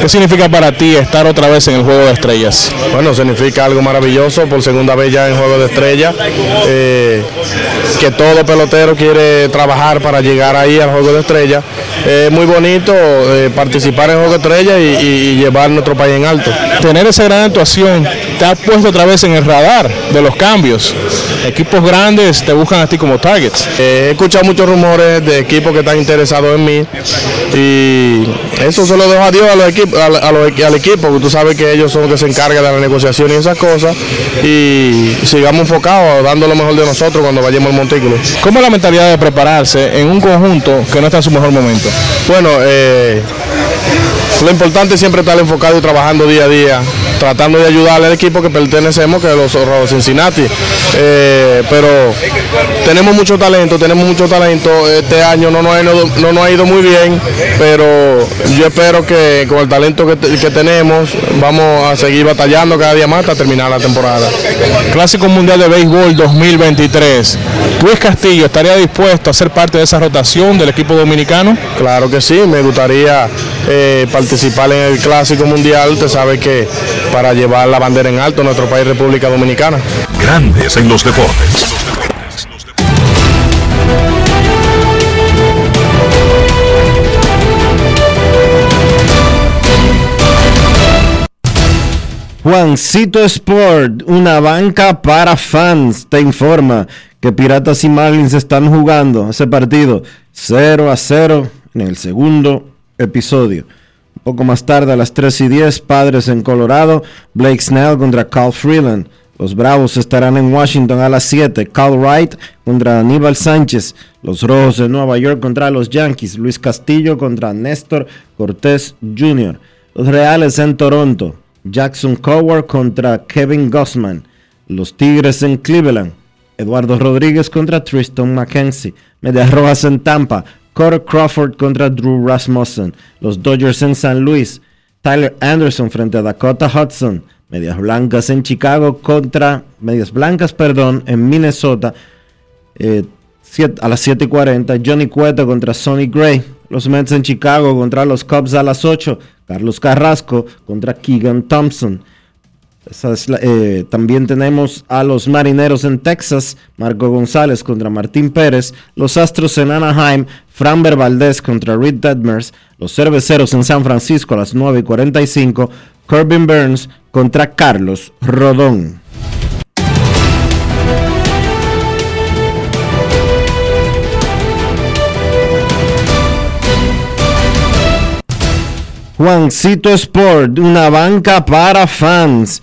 ¿Qué significa para ti estar otra vez en el Juego de Estrellas? Bueno, significa algo maravilloso, por segunda vez ya en Juego de Estrellas, eh, que todo pelotero quiere trabajar para llegar ahí al Juego de Estrellas. Es muy bonito eh, participar en Juego de Estrellas y, y llevar nuestro país en alto. Tener esa gran actuación te ha puesto otra vez en el radar de los cambios. Equipos grandes te buscan a ti como targets. Eh, he escuchado muchos rumores de equipos que están interesados en mí y eso se lo dejo a Dios a los equipos, a, a los- al equipo, porque tú sabes que ellos son los que se encargan de la negociación y esas cosas y sigamos enfocados, dando lo mejor de nosotros cuando vayamos al montículo. ¿Cómo es la mentalidad de prepararse en un conjunto que no está en su mejor momento? Bueno, eh, lo importante es siempre estar enfocado y trabajando día a día, tratando de ayudarle al equipo que pertenecemos, que es los Rojos Cincinnati. Eh, pero tenemos mucho talento, tenemos mucho talento. Este año no nos ha ido, no nos ha ido muy bien, pero yo espero que con el talento que, que tenemos vamos a seguir batallando cada día más hasta terminar la temporada. Clásico Mundial de Béisbol 2023. Luis Castillo estaría dispuesto a ser parte de esa rotación del equipo dominicano? Claro que sí, me gustaría eh, participar en el Clásico Mundial. Usted sabe que para llevar la bandera en alto en nuestro país, República Dominicana. Grandes en los deportes. Juancito Sport, una banca para fans, te informa que Piratas y Marlins están jugando ese partido 0 a 0 en el segundo episodio. Poco más tarde, a las 3 y 10, Padres en Colorado, Blake Snell contra Carl Freeland. Los Bravos estarán en Washington a las 7. Carl Wright contra Aníbal Sánchez. Los Rojos de Nueva York contra los Yankees. Luis Castillo contra Néstor Cortés Jr. Los Reales en Toronto. Jackson Coward contra Kevin Gossman. Los Tigres en Cleveland. Eduardo Rodríguez contra Tristan McKenzie. Medias Rojas en Tampa. Carter Crawford contra Drew Rasmussen. Los Dodgers en San Luis. Tyler Anderson frente a Dakota Hudson. Medias Blancas en Chicago contra Medias Blancas, perdón, en Minnesota. Eh, a las 7:40. Johnny Cueto contra Sonny Gray. Los Mets en Chicago contra los Cubs a las 8. Carlos Carrasco contra Keegan Thompson. Eh, también tenemos a los Marineros en Texas, Marco González contra Martín Pérez, los Astros en Anaheim, Framber Valdez contra Reed Detmers, los Cerveceros en San Francisco a las 9 y 45, Corbin Burns contra Carlos Rodón. Juancito Sport, una banca para fans,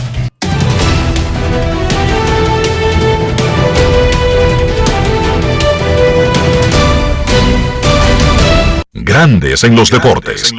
Grandes en los deportes.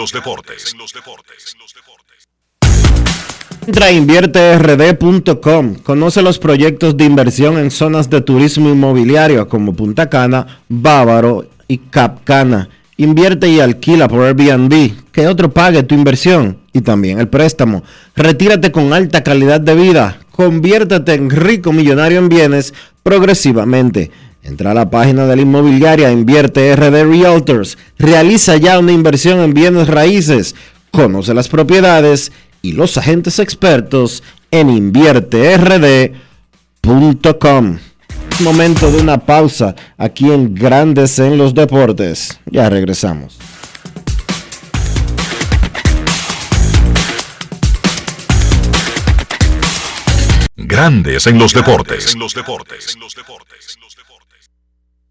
Entra a invierterd.com. Conoce los proyectos de inversión en zonas de turismo inmobiliario como Punta Cana, Bávaro y Capcana. Invierte y alquila por Airbnb. Que otro pague tu inversión y también el préstamo. Retírate con alta calidad de vida. Conviértete en rico millonario en bienes progresivamente. Entra a la página de la inmobiliaria Invierte RD Realtors. Realiza ya una inversión en bienes raíces. Conoce las propiedades y los agentes expertos en invierterd.com. Momento de una pausa aquí en Grandes en los Deportes. Ya regresamos. Grandes en los deportes. En los deportes.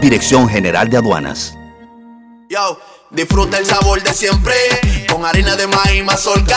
Dirección General de Aduanas. Yo, disfruta el sabor de siempre con harina de maíz mazorca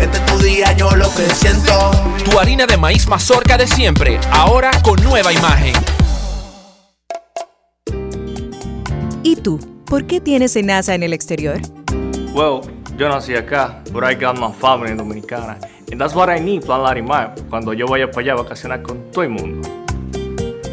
Este es tu día, yo lo que siento. Tu harina de maíz mazorca de siempre, ahora con nueva imagen. ¿Y tú? ¿Por qué tienes NASA en el exterior? Well, yo nací acá, but I got my family dominicana. And that's what I need, Plan Larimar, cuando yo vaya para allá a vacacionar con todo el mundo.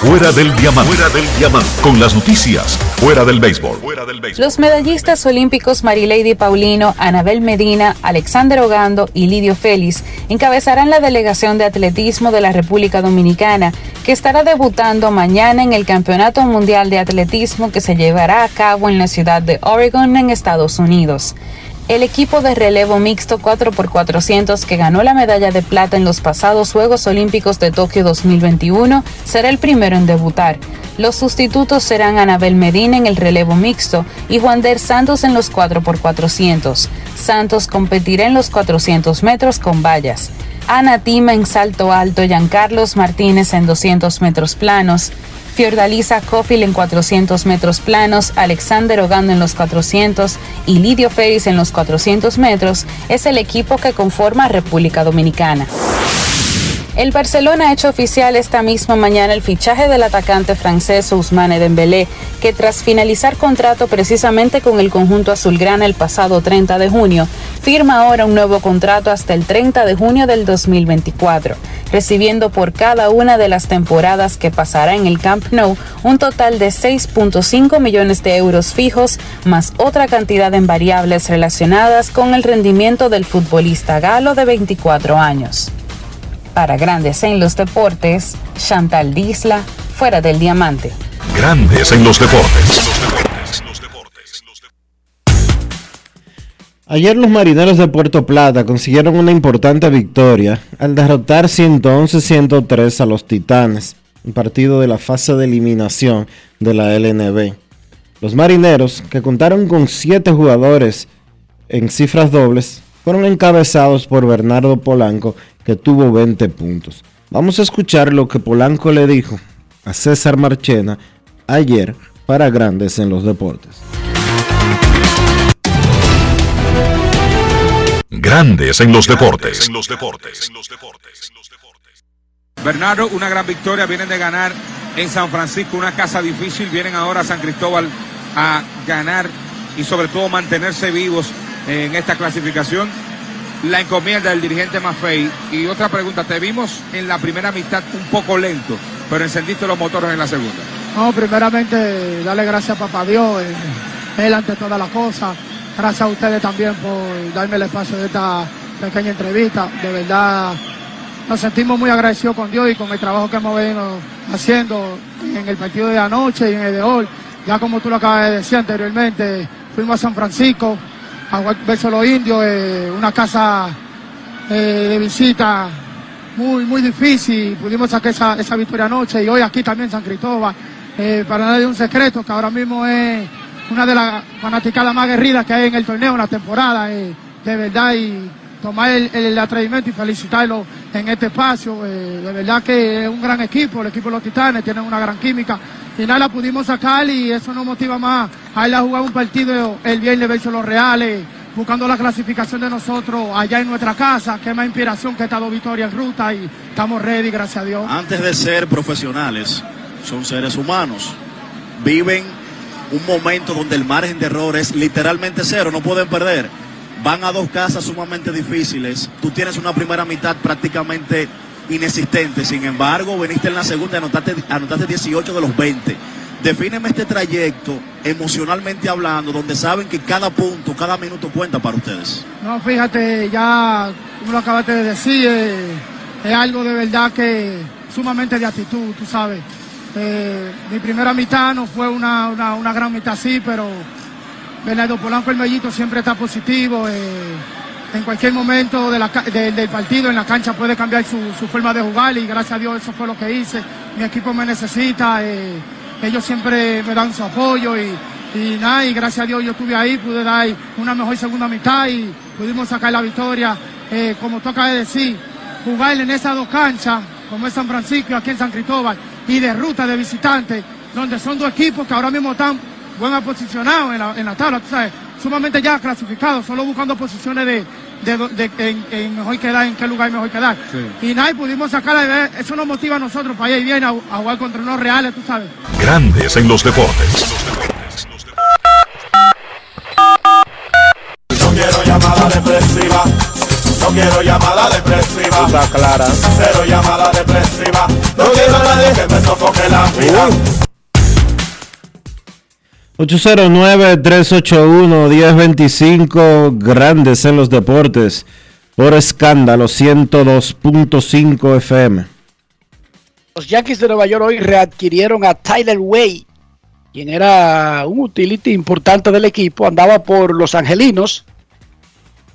Fuera del diamante. Fuera del diamante. Con las noticias. Fuera del béisbol. Fuera del béisbol. Los medallistas olímpicos Marilady Paulino, Anabel Medina, Alexander Ogando y Lidio Félix encabezarán la delegación de atletismo de la República Dominicana, que estará debutando mañana en el Campeonato Mundial de Atletismo que se llevará a cabo en la ciudad de Oregon, en Estados Unidos. El equipo de relevo mixto 4x400 que ganó la medalla de plata en los pasados Juegos Olímpicos de Tokio 2021 será el primero en debutar. Los sustitutos serán Anabel Medina en el relevo mixto y Juan Der Santos en los 4x400. Santos competirá en los 400 metros con vallas. Ana Tima en salto alto, Giancarlos Martínez en 200 metros planos, Fiordalisa Cofield en 400 metros planos, Alexander Ogando en los 400 y Lidio Ferris en los 400 metros es el equipo que conforma República Dominicana. El Barcelona ha hecho oficial esta misma mañana el fichaje del atacante francés Ousmane Dembélé, que tras finalizar contrato precisamente con el conjunto azulgrana el pasado 30 de junio, firma ahora un nuevo contrato hasta el 30 de junio del 2024, recibiendo por cada una de las temporadas que pasará en el Camp Nou un total de 6.5 millones de euros fijos, más otra cantidad en variables relacionadas con el rendimiento del futbolista galo de 24 años. Para Grandes en los Deportes, Chantal Disla, fuera del diamante. Grandes en los deportes. Ayer los marineros de Puerto Plata consiguieron una importante victoria al derrotar 111-103 a los Titanes, un partido de la fase de eliminación de la LNB. Los marineros, que contaron con 7 jugadores en cifras dobles, fueron encabezados por Bernardo Polanco, que tuvo 20 puntos. Vamos a escuchar lo que Polanco le dijo a César Marchena ayer para Grandes en los Deportes. Grandes en los deportes. Bernardo, una gran victoria, vienen de ganar en San Francisco, una casa difícil, vienen ahora a San Cristóbal a ganar y sobre todo mantenerse vivos en esta clasificación. La encomienda del dirigente Maffei. Y otra pregunta, te vimos en la primera mitad un poco lento, pero encendiste los motores en la segunda. No, primeramente darle gracias a Papá Dios, eh, Él ante todas las cosas. Gracias a ustedes también por darme el espacio de esta pequeña entrevista. De verdad, nos sentimos muy agradecidos con Dios y con el trabajo que hemos venido haciendo en el partido de anoche y en el de hoy. Ya como tú lo acabas de decir anteriormente, fuimos a San Francisco a verse los indios, eh, una casa eh, de visita muy, muy difícil. Pudimos sacar esa, esa victoria anoche y hoy aquí también San Cristóbal. Eh, para nadie un secreto que ahora mismo es una de las fanaticadas más guerridas que hay en el torneo en la temporada. de verdad, y tomar el, el atrevimiento y felicitarlo en este espacio. de verdad que es un gran equipo, el equipo de los Titanes, tienen una gran química. Nada, la pudimos sacar y eso nos motiva más a ir a jugar un partido el viernes versus los Reales, buscando la clasificación de nosotros allá en nuestra casa, que más inspiración que estas dos victorias en ruta y estamos ready, gracias a Dios. Antes de ser profesionales, son seres humanos. Viven un momento donde el margen de error es literalmente cero, no pueden perder. Van a dos casas sumamente difíciles. Tú tienes una primera mitad prácticamente inexistente. Sin embargo, veniste en la segunda anotaste, anotaste 18 de los 20. Defíneme este trayecto emocionalmente hablando, donde saben que cada punto, cada minuto cuenta para ustedes. No, fíjate, ya como lo acabaste de decir, eh, es algo de verdad que sumamente de actitud, tú sabes. Eh, mi primera mitad no fue una, una, una gran mitad, sí, pero Bernardo Polanco, el mellito, siempre está positivo. eh, en cualquier momento del partido en la cancha puede cambiar su, forma de jugar y gracias a Dios eso fue lo que hice. Mi equipo me necesita, eh, ellos siempre me dan su apoyo y, nada, y gracias a Dios yo estuve ahí, pude dar una mejor segunda mitad y pudimos sacar la victoria. Eh, como de decir, jugar en esas dos canchas, como es San Francisco aquí en San Cristóbal, y de ruta de visitantes, donde son dos equipos que ahora mismo están buenos posicionados en la, en la tabla, tú sabes, sumamente ya clasificados, solo buscando posiciones de, de, de- en, en mejor quedar, en qué lugar mejor quedar. Y nada, y pudimos sacar, eso nos motiva a nosotros para ir bien a, a jugar contra unos reales, tú sabes. Grandes en los deportes. No quiero llamada depresiva. No quiero llamada depresiva. Está clara. Cero llamada depresiva. No quiero a nadie que me sofoque la vida. 809-381-1025, grandes en los deportes, por escándalo 102.5 FM. Los Yankees de Nueva York hoy readquirieron a Tyler Way, quien era un utility importante del equipo, andaba por los Angelinos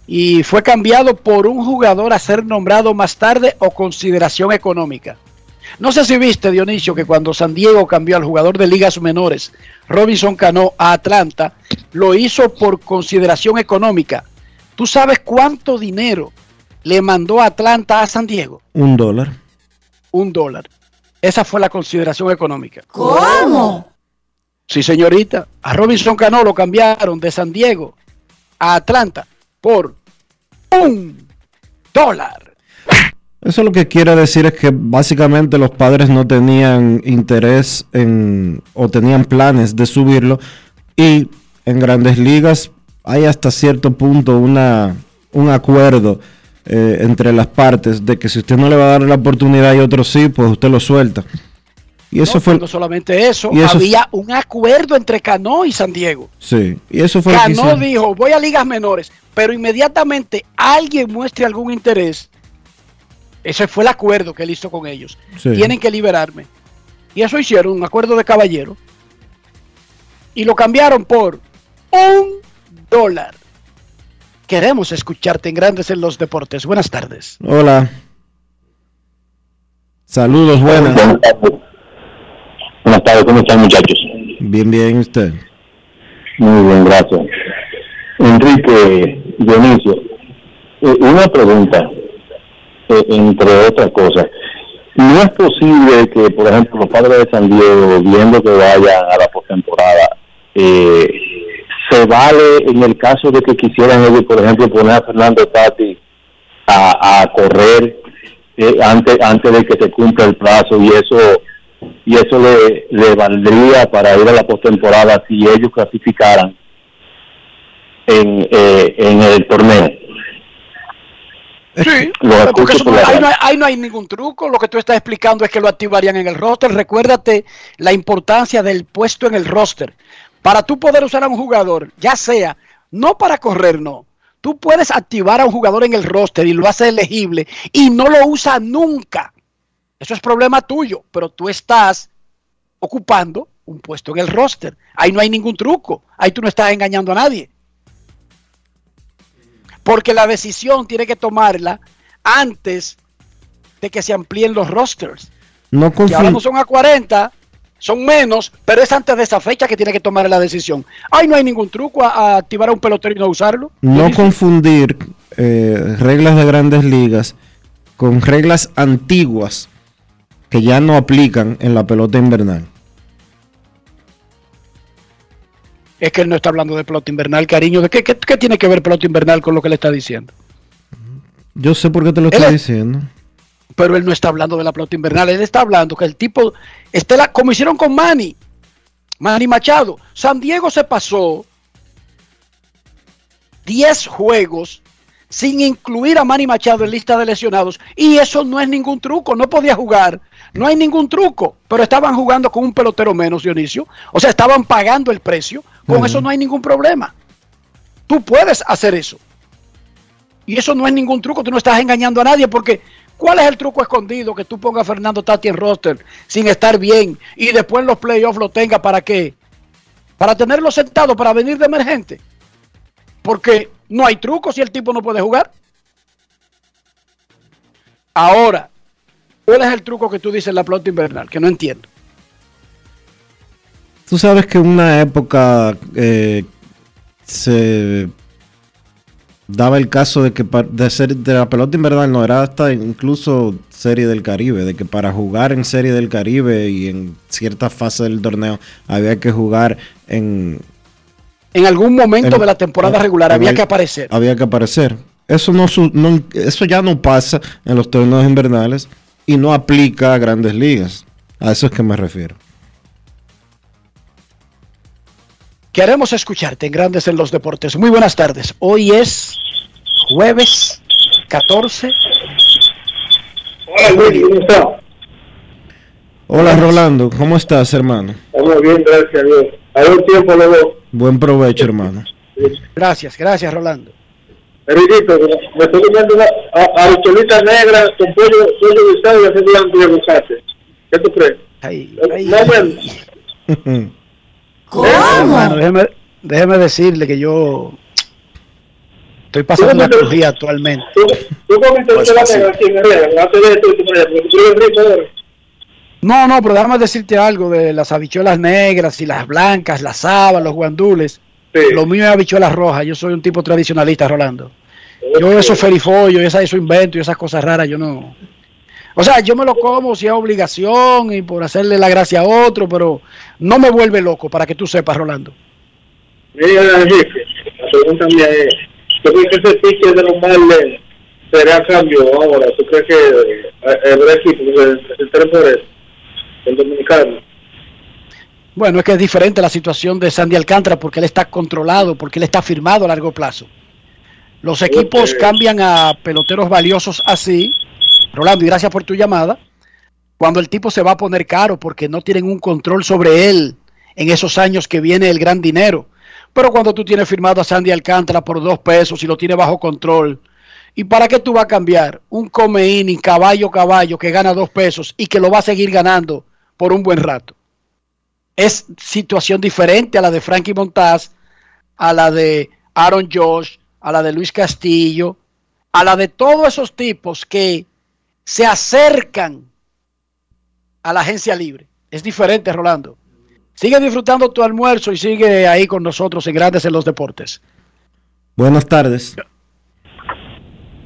y fue cambiado por un jugador a ser nombrado más tarde o consideración económica. No sé si viste, Dionisio, que cuando San Diego cambió al jugador de ligas menores, Robinson Cano, a Atlanta, lo hizo por consideración económica. ¿Tú sabes cuánto dinero le mandó Atlanta a San Diego? Un dólar. Un dólar. Esa fue la consideración económica. ¿Cómo? Sí, señorita. A Robinson Cano lo cambiaron de San Diego a Atlanta por un dólar. Eso lo que quiere decir es que básicamente los padres no tenían interés en o tenían planes de subirlo y en grandes ligas hay hasta cierto punto una, un acuerdo eh, entre las partes de que si usted no le va a dar la oportunidad y otro sí, pues usted lo suelta. Y eso no, fue... no solamente eso, y eso- había un acuerdo entre Cano y San Diego. Sí, y eso fue lo que Cano dijo, voy a ligas menores, pero inmediatamente alguien muestre algún interés. Ese fue el acuerdo que él hizo con ellos. Sí. Tienen que liberarme. Y eso hicieron, un acuerdo de caballero. Y lo cambiaron por un dólar. Queremos escucharte en Grandes en los Deportes. Buenas tardes. Hola. Saludos, buenas. Buenas tardes, ¿cómo están muchachos? Bien, bien, ¿y usted. Muy bien, gracias. Enrique Dionisio, eh, una pregunta, eh, entre otras cosas. ¿No es posible que, por ejemplo, los padres de San Diego, viendo que vayan a la postemporada, eh, se vale en el caso de que quisieran ellos, por ejemplo, poner a Fernando Tati a, correr eh, antes antes de que se cumpla el plazo y eso y eso le, le valdría para ir a la postemporada si ellos clasificaran en, eh, en el torneo. Sí, porque eso no hay, ahí no hay ningún truco. Lo que tú estás explicando es que lo activarían en el roster. Recuérdate la importancia del puesto en el roster. Para tú poder usar a un jugador, ya sea, no para correr, no. Tú puedes activar a un jugador en el roster y lo hace elegible y no lo usa nunca. Eso es problema tuyo, pero tú estás ocupando un puesto en el roster. Ahí no hay ningún truco. Ahí tú no estás engañando a nadie. Porque la decisión tiene que tomarla antes de que se amplíen los rosters. No Que ahora no son a 40, son menos, pero es antes de esa fecha que tiene que tomar la decisión. Ahí no hay ningún truco a, a activar a un pelotero y no usarlo. no confundir eh, reglas de grandes ligas con reglas antiguas que ya no aplican en la pelota invernal. Es que él no está hablando de pelota invernal, cariño. ¿De qué, qué- qué tiene que ver pelota invernal con lo que le está diciendo? Yo sé por qué te lo Él estoy es- diciendo. Pero él no está hablando de la pelota invernal. Él está hablando que el tipo, esté la, como hicieron con Manny, Manny Machado. San Diego se pasó 10 juegos sin incluir a Manny Machado en lista de lesionados. Y eso no es ningún truco, no podía jugar. No hay ningún truco, pero estaban jugando con un pelotero menos, Dionisio. O sea, estaban pagando el precio. Con eso no hay ningún problema. Tú puedes hacer eso. Y eso no es ningún truco, tú no estás engañando a nadie porque ¿cuál es el truco escondido que tú pongas a Fernando Tati en roster sin estar bien y después en los playoffs lo tenga para qué? Para tenerlo sentado, para venir de emergente. Porque no hay truco si el tipo no puede jugar. Ahora, ¿cuál es el truco que tú dices en la pelota invernal? Que no entiendo. Tú sabes que en una época eh, se daba el caso de que de ser de la pelota invernal no era hasta incluso Serie del Caribe, de que para jugar en Serie del Caribe y en cierta fase del torneo había que jugar en En algún momento En- de la temporada en- regular había el- que aparecer. había que aparecer. Eso no- eso ya no pasa en los torneos invernales y no aplica a Grandes Ligas. A eso es que me refiero. Queremos escucharte en Grandes en los Deportes. Muy buenas tardes. Hoy es jueves 14. Hola Luis, ¿cómo estás? Hola Rolando, ¿cómo estás, hermano? Estamos bien, gracias a Dios. Hay un tiempo luego. Buen provecho, hermano. Gracias, gracias Rolando. Erudito, me estoy comiendo una a, a bicholita negra con pollo, pollo guisado y haciendo aguacate. ¿Qué tú crees? Ay, No, bueno. Hermano, déjeme, déjeme decirle que yo estoy pasando una crujía actualmente. Tú tú. No, no, pero déjame decirte algo de las habichuelas negras y las blancas, las habas, los guandules. Lo mío es habichuelas rojas. Yo soy un tipo tradicionalista, Rolando. Yo esos ferifollos, esa, esos inventos y esas cosas raras, yo no. O sea, yo me lo como si es obligación y por hacerle la gracia a otro, pero no me vuelve loco, para que tú sepas, Rolando. Mira, Enrique, la pregunta mía es, ¿tú crees que ese pitcher de los Marlins será cambio ahora? ¿Tú crees que eh, el presentará por eso? El dominicano. Bueno, es que es diferente la situación de Sandy Alcántara porque él está controlado, porque él está firmado a largo plazo. Los equipos cambian a peloteros valiosos así, Rolando, y gracias por tu llamada, cuando el tipo se va a poner caro porque no tienen un control sobre él en esos años que viene el gran dinero. Pero cuando tú tienes firmado a Sandy Alcántara por dos pesos y lo tienes bajo control, ¿y para qué tú vas a cambiar un Comeini caballo caballo que gana dos pesos y que lo va a seguir ganando por un buen rato? es situación diferente a la de Frankie Montaz, a la de Aaron Josh, a la de Luis Castillo, a la de todos esos tipos que se acercan a la agencia libre. Es diferente, Rolando. Sigue disfrutando tu almuerzo y sigue ahí con nosotros en Grandes en los Deportes. Buenas tardes.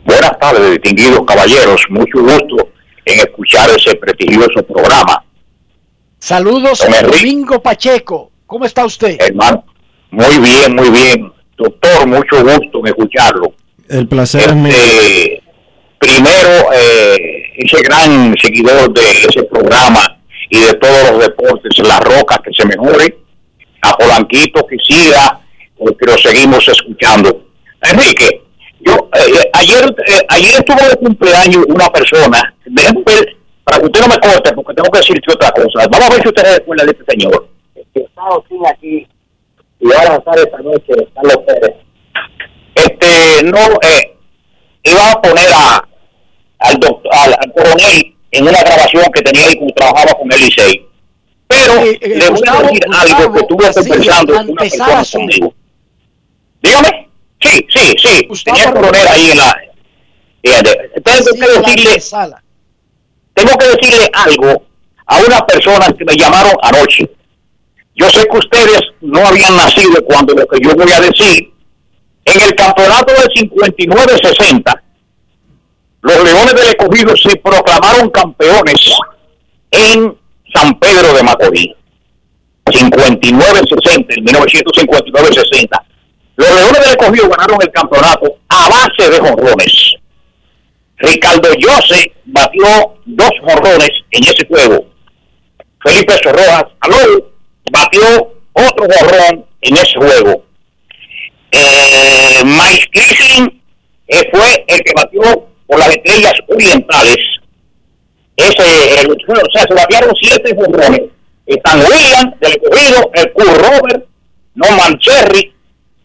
Buenas tardes, distinguidos caballeros. Mucho gusto en escuchar ese prestigioso programa. Saludos, Enrique. Domingo Pacheco. ¿Cómo está usted? Hermano, muy bien, muy bien. Doctor, mucho gusto en escucharlo. El placer es mío. Eh, primero, eh, ese gran seguidor de ese programa y de todos los deportes, La Roca, que se mejore. A Polanquito, que siga, porque lo seguimos escuchando. Enrique, yo eh, ayer eh, ayer estuvo de cumpleaños una persona, déjame ver, para que usted no me corte, porque tengo que decirte otra cosa. Vamos a ver si usted recuerda de este señor. Que estaba sin aquí y ahora sale esta noche Carlos Pérez. Este, no, eh, iba a poner a, al, doctor, al, al coronel en una grabación que tenía como trabajaba con el Licey. Pero le voy a decir algo que estuve conversando con una persona conmigo. Dígame. Sí, sí, sí. Tenía el coronel ahí en la... Fíjate, tengo que decirle, tengo que decirle algo a una persona que me llamaron anoche. Yo sé que ustedes no habían nacido cuando lo que yo voy a decir. En el campeonato del 59-60, los Leones del Escogido se proclamaron campeones en San Pedro de Macorís. 59-60, en 1959-60. Los Leones del Escogido ganaron el campeonato a base de jonrones. Ricardo Jose batió dos jonrones en ese juego. Felipe Sorrojas Aló batió otro jonrón en ese juego. Eh, Mike Griffin eh, fue el que batió por las estrellas orientales. Ese, el, o sea, se batearon siete jonrones. Stan Williams del escogido, el Kurt Robert, Norman Cherry,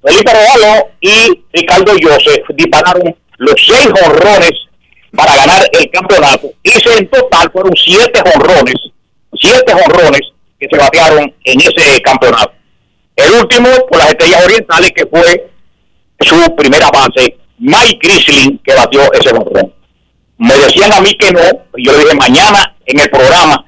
Felipe y Ricardo Joseph dispararon los seis jonrones para ganar el campeonato. Y se- en total fueron siete jonrones, siete jonrones que se batearon en ese campeonato. El último por las estrellas orientales que fue su primera base, Mike Grisling, que batió ese jonrón. Me decían a mí que no, y yo le dije mañana en el programa,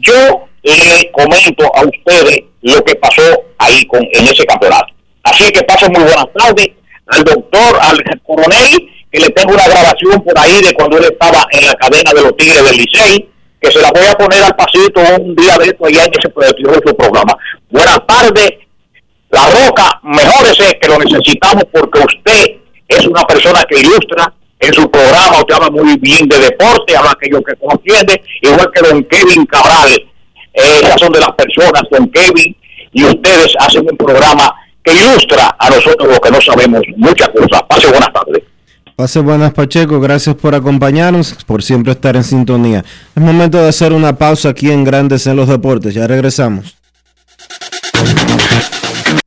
yo le comento a ustedes lo que pasó ahí con, en ese campeonato. Así que pasen muy buenas tardes al doctor, al coronel, que le tengo una grabación por ahí de cuando él estaba en la cadena de los Tigres del Licey, que se la voy a poner al pasito un día de esto allá que se retiró su programa. Buenas tardes, La Roca, mejórese que lo necesitamos porque usted es una persona que ilustra en su programa, usted habla muy bien de deporte, habla aquello que entiende, igual que don Kevin Cabral. Eh, esas son de las personas, don Kevin, y ustedes hacen un programa que ilustra a nosotros los que no sabemos muchas cosas. Pase buenas tardes. Pase buenas Pacheco, gracias por acompañarnos, por siempre estar en sintonía. Es momento de hacer una pausa aquí en Grandes en los Deportes, ya regresamos.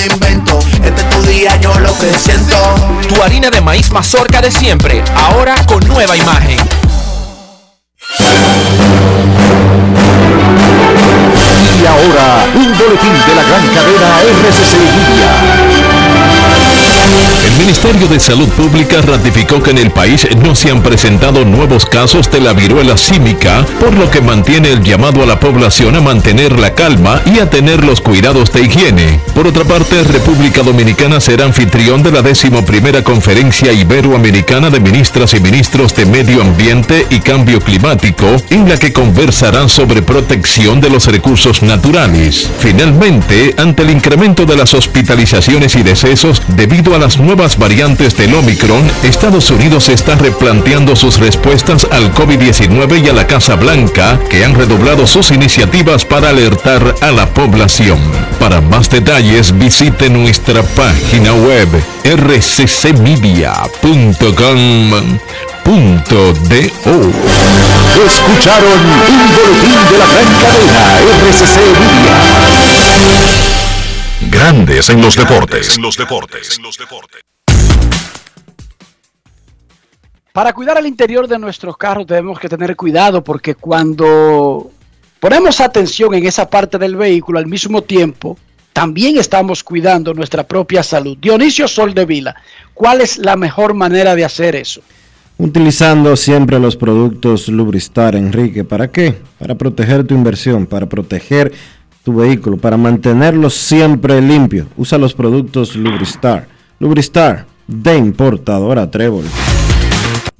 invento. Este es tu día, yo lo que siento. Tu harina de maíz mazorca de siempre, ahora con nueva imagen. Y ahora, un boletín de la gran cadena RCC Media. El Ministerio de Salud Pública ratificó que en el país no se han presentado nuevos casos de la viruela símica, por lo que mantiene el llamado a la población a mantener la calma y a tener los cuidados de higiene. Por otra parte, República Dominicana será anfitrión de la decimoprimera conferencia iberoamericana de ministras y ministros de Medio Ambiente y Cambio Climático, en la que conversarán sobre protección de los recursos naturales. Finalmente, ante el incremento de las hospitalizaciones y decesos debido a las nuevas variantes del Omicron, Estados Unidos está replanteando sus respuestas al COVID-19 y a la Casa Blanca, que han redoblado sus iniciativas para alertar a la población. Para más detalles, visite nuestra página web rccmedia.com.do. Escucharon un boletín de la gran cadena RCC Media. Grandes en los deportes. En los deportes. Para cuidar el interior de nuestros carros tenemos que tener cuidado porque cuando ponemos atención en esa parte del vehículo al mismo tiempo, también estamos cuidando nuestra propia salud. Dionisio Soldevila, ¿cuál es la mejor manera de hacer eso? Utilizando siempre los productos Lubristar, Enrique. ¿Para qué? Para proteger tu inversión, para proteger tu vehículo, para mantenerlo siempre limpio. Usa los productos Lubristar. Lubristar de importadora Trébol.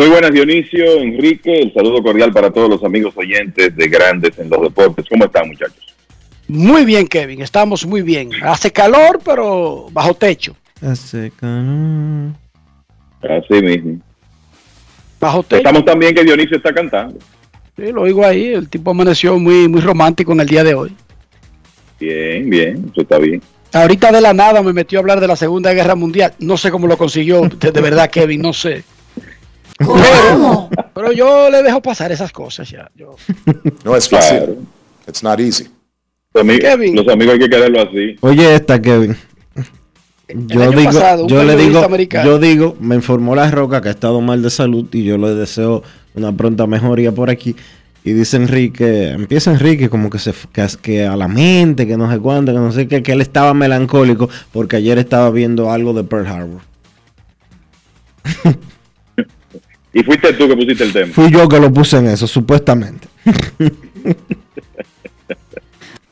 Muy buenas, Dionisio, Enrique. El saludo cordial para todos los amigos oyentes de Grandes en los Deportes. ¿Cómo están, muchachos? Muy bien, Kevin. Estamos muy bien. Hace calor, pero bajo techo. Hace calor. Así mismo. Bajo techo. Estamos también que Dionisio está cantando. Sí, lo oigo ahí. El tipo amaneció muy, muy romántico en el día de hoy. Bien, bien, eso está bien. Ahorita de la nada me metió a hablar de la Segunda Guerra Mundial. No sé cómo lo consiguió, de, de verdad, Kevin, no sé. Pero, pero yo le dejo pasar esas cosas ya. Yo- No es fácil. It's not easy. Los amigos, Kevin. los amigos hay que quererlo así. Oye, esta, Kevin. Yo digo, pasado, yo le digo, americano. yo digo, me informó la Roca que ha estado mal de salud y yo le deseo una pronta mejoría por aquí. Y dice Enrique, empieza Enrique como que se que, que a la mente, que no sé cuánto, que no sé qué, que él estaba melancólico porque ayer estaba viendo algo de Pearl Harbor. Y fuiste tú que pusiste el tema. Fui yo que lo puse en eso, supuestamente.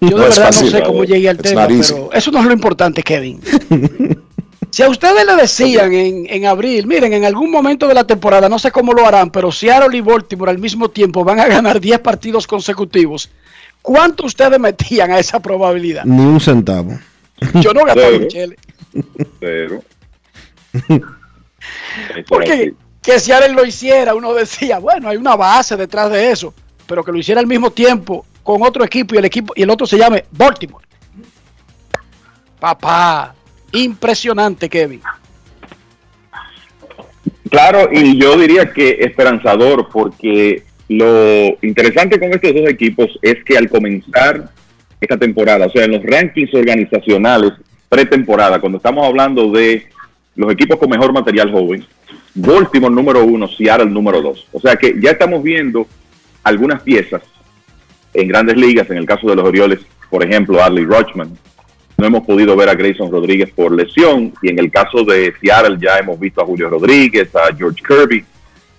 Yo de No verdad fácil, no sé cómo llegué al It's tema, pero eso no es lo importante, Kevin. Si a ustedes le decían en, en abril, miren, en algún momento de la temporada, no sé cómo lo harán, pero Seattle y Baltimore al mismo tiempo van a ganar 10 partidos consecutivos, ¿cuánto ustedes metían a esa probabilidad? Ni un centavo. Yo no gastaba Cero. mi chele. Es Porque que Seattle lo hiciera, uno decía, bueno, hay una base detrás de eso, pero que lo hiciera al mismo tiempo con otro equipo y el equipo y el otro se llame Baltimore. Papá, impresionante, Kevin. Claro, y yo diría que esperanzador, porque lo interesante con estos dos equipos es que al comenzar esta temporada, o sea, en los rankings organizacionales pretemporada, cuando estamos hablando de los equipos con mejor material joven, Baltimore número uno, Seattle número dos. O sea que ya estamos viendo algunas piezas en grandes ligas, en el caso de los Orioles, por ejemplo, Adley Rochman. No hemos podido ver a Grayson Rodríguez por lesión, y en el caso de Seattle ya hemos visto a Julio Rodríguez, a George Kirby,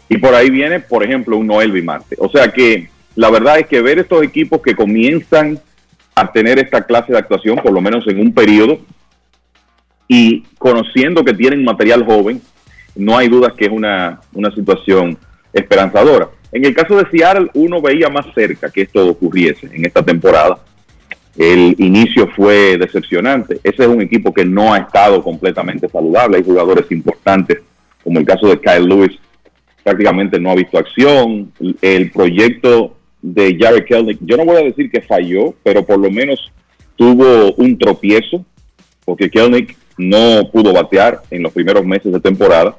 y por ahí viene, por ejemplo, un Noel Bimarte. O sea que la verdad es que ver estos equipos que comienzan a tener esta clase de actuación, por lo menos en un periodo, y conociendo que tienen material joven, no hay dudas que es una, una situación esperanzadora. En el caso de Seattle, uno veía más cerca que esto ocurriese en esta temporada. El inicio fue decepcionante. Ese es un equipo que no ha estado completamente saludable. Hay jugadores importantes, como el caso de Kyle Lewis, prácticamente no ha visto acción. El proyecto de Jared Kelnick, yo no voy a decir que falló, pero por lo menos tuvo un tropiezo, porque Kelnick no pudo batear en los primeros meses de temporada.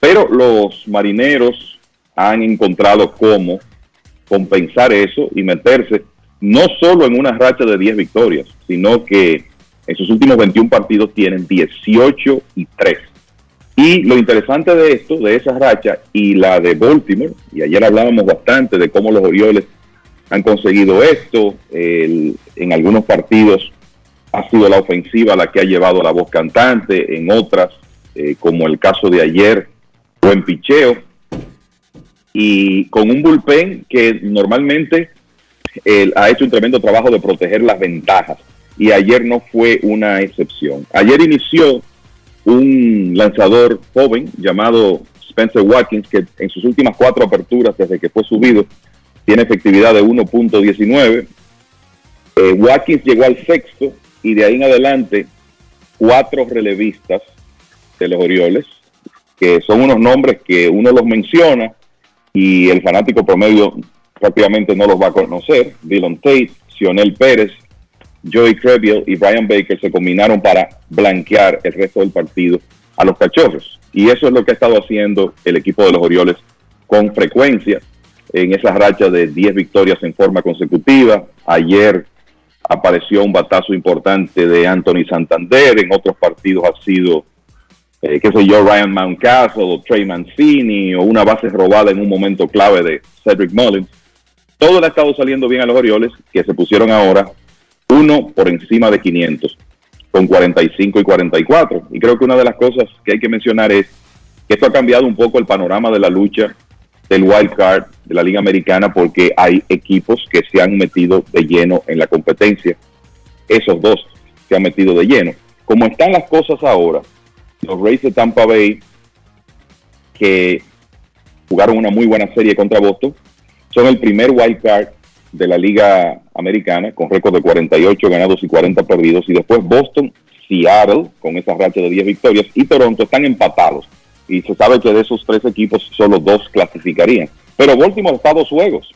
Pero los marineros han encontrado cómo compensar eso y meterse no solo en una racha de 10 victorias, sino que en sus últimos 21 partidos tienen 18 y 3. Y lo interesante de esto, de esa racha y la de Baltimore, y ayer hablábamos bastante de cómo los Orioles han conseguido esto, el- en algunos partidos ha sido la ofensiva la que ha llevado la voz cantante, en otras, eh, como el caso de ayer, buen picheo, y con un bullpen que normalmente él ha hecho un tremendo trabajo de proteger las ventajas, y ayer no fue una excepción. Ayer inició un lanzador joven llamado Spencer Watkins, que en sus últimas cuatro aperturas desde que fue subido tiene efectividad de 1.19. Eh, Watkins llegó al sexto y de ahí en adelante cuatro relevistas de los Orioles, que son unos nombres que uno los menciona y el fanático promedio prácticamente no los va a conocer. Dylan Tate, Sionel Pérez, Joey Crebiel y Brian Baker se combinaron para blanquear el resto del partido a los cachorros. Y eso es lo que ha estado haciendo el equipo de los Orioles con frecuencia en esa racha de 10 victorias en forma consecutiva. Ayer apareció un batazo importante de Anthony Santander, en otros partidos ha sido, eh, qué sé yo, Ryan Mountcastle o Trey Mancini o una base robada en un momento clave de Cedric Mullins. Todo le ha estado saliendo bien a los Orioles, que se pusieron ahora uno por encima de 500, con 45 y 44. Y creo que una de las cosas que hay que mencionar es que esto ha cambiado un poco el panorama de la lucha del wild card de la Liga Americana porque hay equipos que se han metido de lleno en la competencia. Esos dos se han metido de lleno. Como están las cosas ahora, los Rays de Tampa Bay, que jugaron una muy buena serie contra Boston. Son el primer wild card de la Liga Americana con récord de 48 ganados y 40 perdidos. Y después Boston, Seattle con esa racha de 10 victorias y Toronto están empatados. Y se sabe que de esos tres equipos solo dos clasificarían. Pero Baltimore está a dos juegos.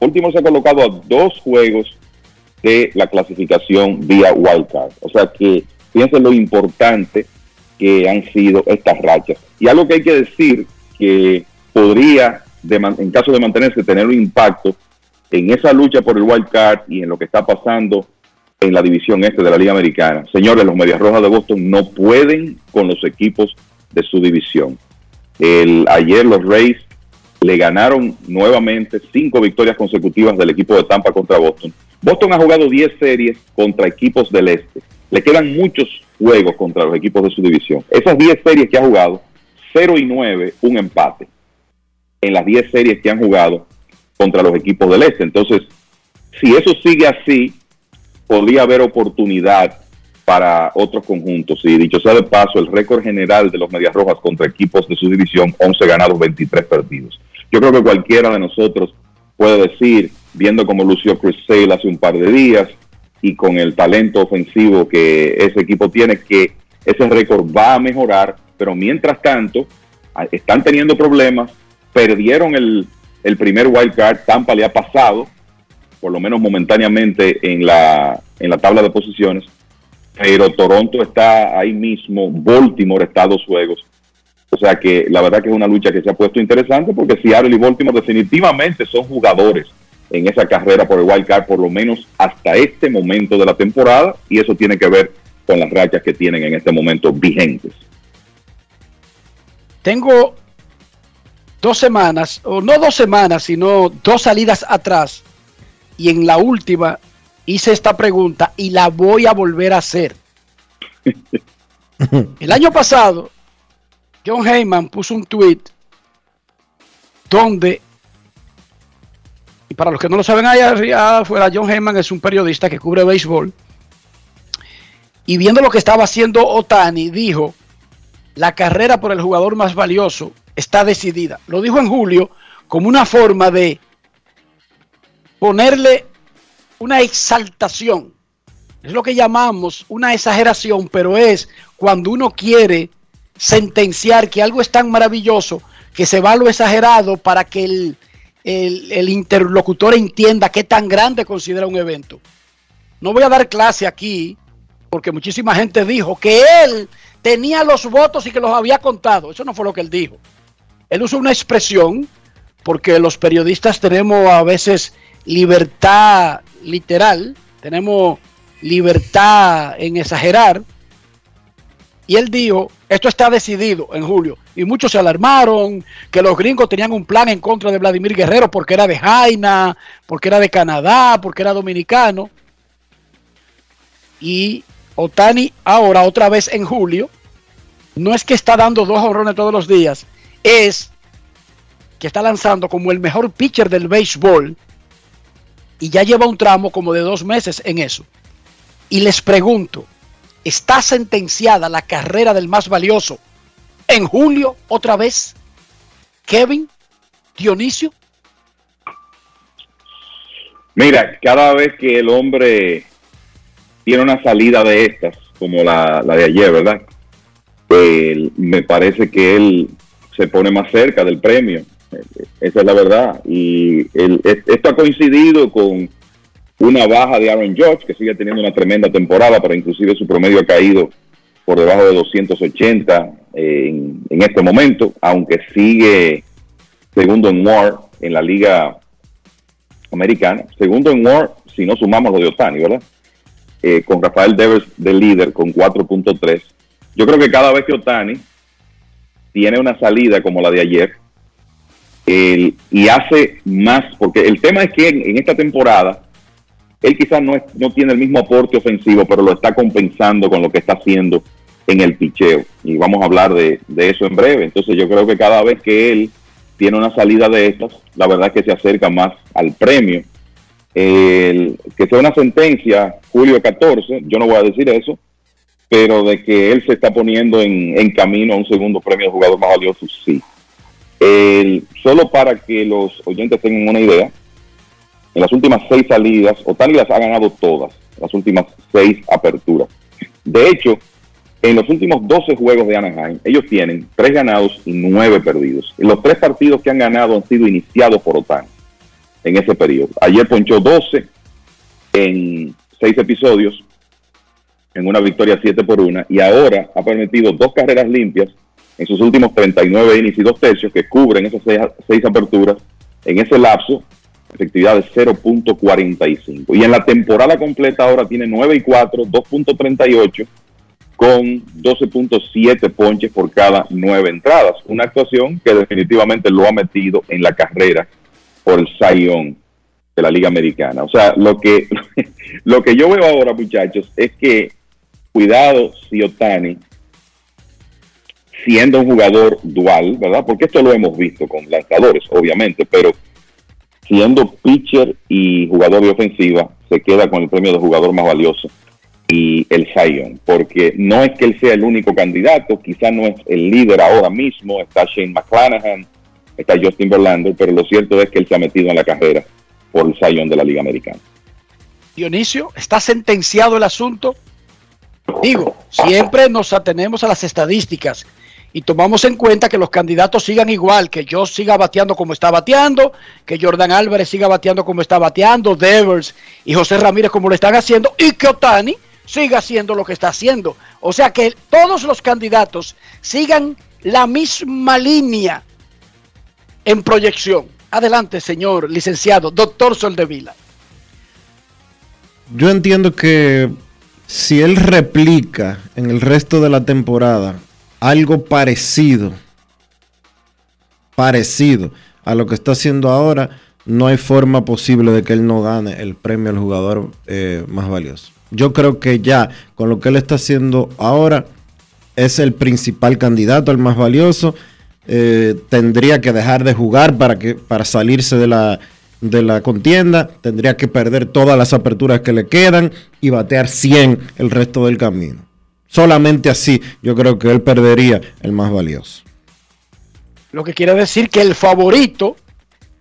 Baltimore se ha colocado a dos juegos de la clasificación vía wildcard. O sea que piensen lo importante que han sido estas rachas. Y algo que hay que decir que podría, en caso de mantenerse, tener un impacto en esa lucha por el wild card y en lo que está pasando en la división este de la Liga Americana. Señores, los Medias Rojas de Boston no pueden con los equipos de su división. El, ayer los Rays le ganaron nuevamente cinco victorias consecutivas del equipo de Tampa contra Boston. Boston ha jugado 10 series contra equipos del este. Le quedan muchos juegos contra los equipos de su división. Esas 10 series que ha jugado, 0 y 9, un empate. En las 10 series que han jugado contra los equipos del este. Entonces, si eso sigue así, podría haber oportunidad para otros conjuntos. Y dicho sea de paso, el récord general de los Medias Rojas contra equipos de su división, 11 ganados, 23 perdidos. Yo creo que cualquiera de nosotros puede decir, viendo cómo lució Chris Sale hace un par de días y con el talento ofensivo que ese equipo tiene, que ese récord va a mejorar, pero mientras tanto, están teniendo problemas, perdieron el, el primer wild card, Tampa le ha pasado, por lo menos momentáneamente en la, en la tabla de posiciones, pero Toronto está ahí mismo, Baltimore está a dos juegos. O sea que la verdad que es una lucha que se ha puesto interesante porque Seattle y Baltimore definitivamente son jugadores en esa carrera por el wild card, por lo menos hasta este momento de la temporada, y eso tiene que ver con las rachas que tienen en este momento vigentes. Tengo dos semanas, o no dos semanas, sino dos salidas atrás. Y en la última hice esta pregunta y la voy a volver a hacer. El año pasado, John Heyman puso un tweet donde, y para los que no lo saben allá afuera, John Heyman es un periodista que cubre béisbol. Y viendo lo que estaba haciendo Otani, dijo, la carrera por el jugador más valioso está decidida. Lo dijo en julio como una forma de ponerle una exaltación. Es lo que llamamos una exageración, pero es cuando uno quiere sentenciar que algo es tan maravilloso que se va a lo exagerado para que el, el- interlocutor entienda qué tan grande considera un evento. No voy a dar clase aquí porque muchísima gente dijo que él tenía los votos y que los había contado. Eso no fue lo que él dijo. Él usó una expresión porque los periodistas tenemos a veces libertad literal, tenemos libertad en exagerar. Y él dijo, esto está decidido en julio. Y muchos se alarmaron, que los gringos tenían un plan en contra de Vladimir Guerrero porque era de Jaina, porque era de Canadá, porque era dominicano. Y Otani ahora otra vez en julio, no es que está dando dos honrones todos los días, es que está lanzando como el mejor pitcher del béisbol y ya lleva un tramo como de dos meses en eso. Y les pregunto, ¿está sentenciada la carrera del más valioso en julio otra vez? Kevin, Dionisio, Mira, cada vez que el hombre tiene una salida de estas, como la, de ayer, ¿verdad? Pues me parece que él se pone más cerca del premio. Esa es la verdad. Y es- esto ha coincidido con una baja de Aaron Judge, que sigue teniendo una tremenda temporada, pero inclusive su promedio ha caído por debajo de 280 en, en este momento, aunque sigue segundo en WAR en la liga americana. Segundo en WAR, si no sumamos lo de Otani, ¿verdad? Eh, con Rafael Devers de líder con 4.3. Yo creo que cada vez que Otani tiene una salida como la de ayer el- y hace más, porque el tema es que en esta temporada él quizás no, es- no tiene el mismo aporte ofensivo, pero lo está compensando con lo que está haciendo en el picheo. Y vamos a hablar de, eso en breve. Entonces yo creo que cada vez que él tiene una salida de estas, la verdad es que se acerca más al premio. El- que sea una sentencia julio 14, yo no voy a decir eso, pero de que él se está poniendo en, en camino a un segundo premio de jugador más valioso, sí. El- solo para que los oyentes tengan una idea, en las últimas seis salidas, Otani las ha ganado todas, las últimas seis aperturas. De hecho, en los últimos 12 juegos de Anaheim, ellos tienen tres ganados y nueve perdidos. Y los tres partidos que han ganado han sido iniciados por Otani en ese periodo. Ayer ponchó 12 en seis episodios, en una victoria 7 por 1, y ahora ha permitido dos carreras limpias en sus últimos 39 innings y dos tercios que cubren esas seis, seis aperturas. En ese lapso, efectividad de 0.45. Y en la temporada completa ahora tiene 9 y 4, 2.38 con 12.7 ponches por cada nueve entradas. Una actuación que definitivamente lo ha metido en la carrera por el Zion de la Liga Americana. O sea, lo que, lo que yo veo ahora, muchachos, es que cuidado si Otani, siendo un jugador dual, ¿verdad? Porque esto lo hemos visto con lanzadores, obviamente, pero siendo pitcher y jugador de ofensiva, se queda con el premio de jugador más valioso y el Zion, porque no es que él sea el único candidato, quizá no es el líder ahora mismo, está Shane McClanahan, está Justin Verlander, pero lo cierto es que él se ha metido en la carrera por el Zion de la Liga Americana. Dionisio, ¿está sentenciado el asunto? Digo, siempre nos atenemos a las estadísticas y tomamos en cuenta que los candidatos sigan igual, que yo siga bateando como está bateando, que Jordan Álvarez siga bateando como está bateando, Devers y José Ramírez como lo están haciendo, y que Otani siga haciendo lo que está haciendo. O sea que todos los candidatos sigan la misma línea en proyección. Adelante, señor licenciado, doctor Soldevila. Yo entiendo que si él replica en el resto de la temporada algo parecido, parecido a lo que está haciendo ahora, no hay forma posible de que él no gane el premio al jugador eh, más valioso. Yo creo que ya con lo que él está haciendo ahora es el principal candidato al más valioso. Eh, tendría que dejar de jugar para, que, para salirse de la, de la contienda. Tendría que perder todas las aperturas que le quedan y batear 100 el resto del camino. Solamente así yo creo que él perdería el más valioso. Lo que quiere decir que el favorito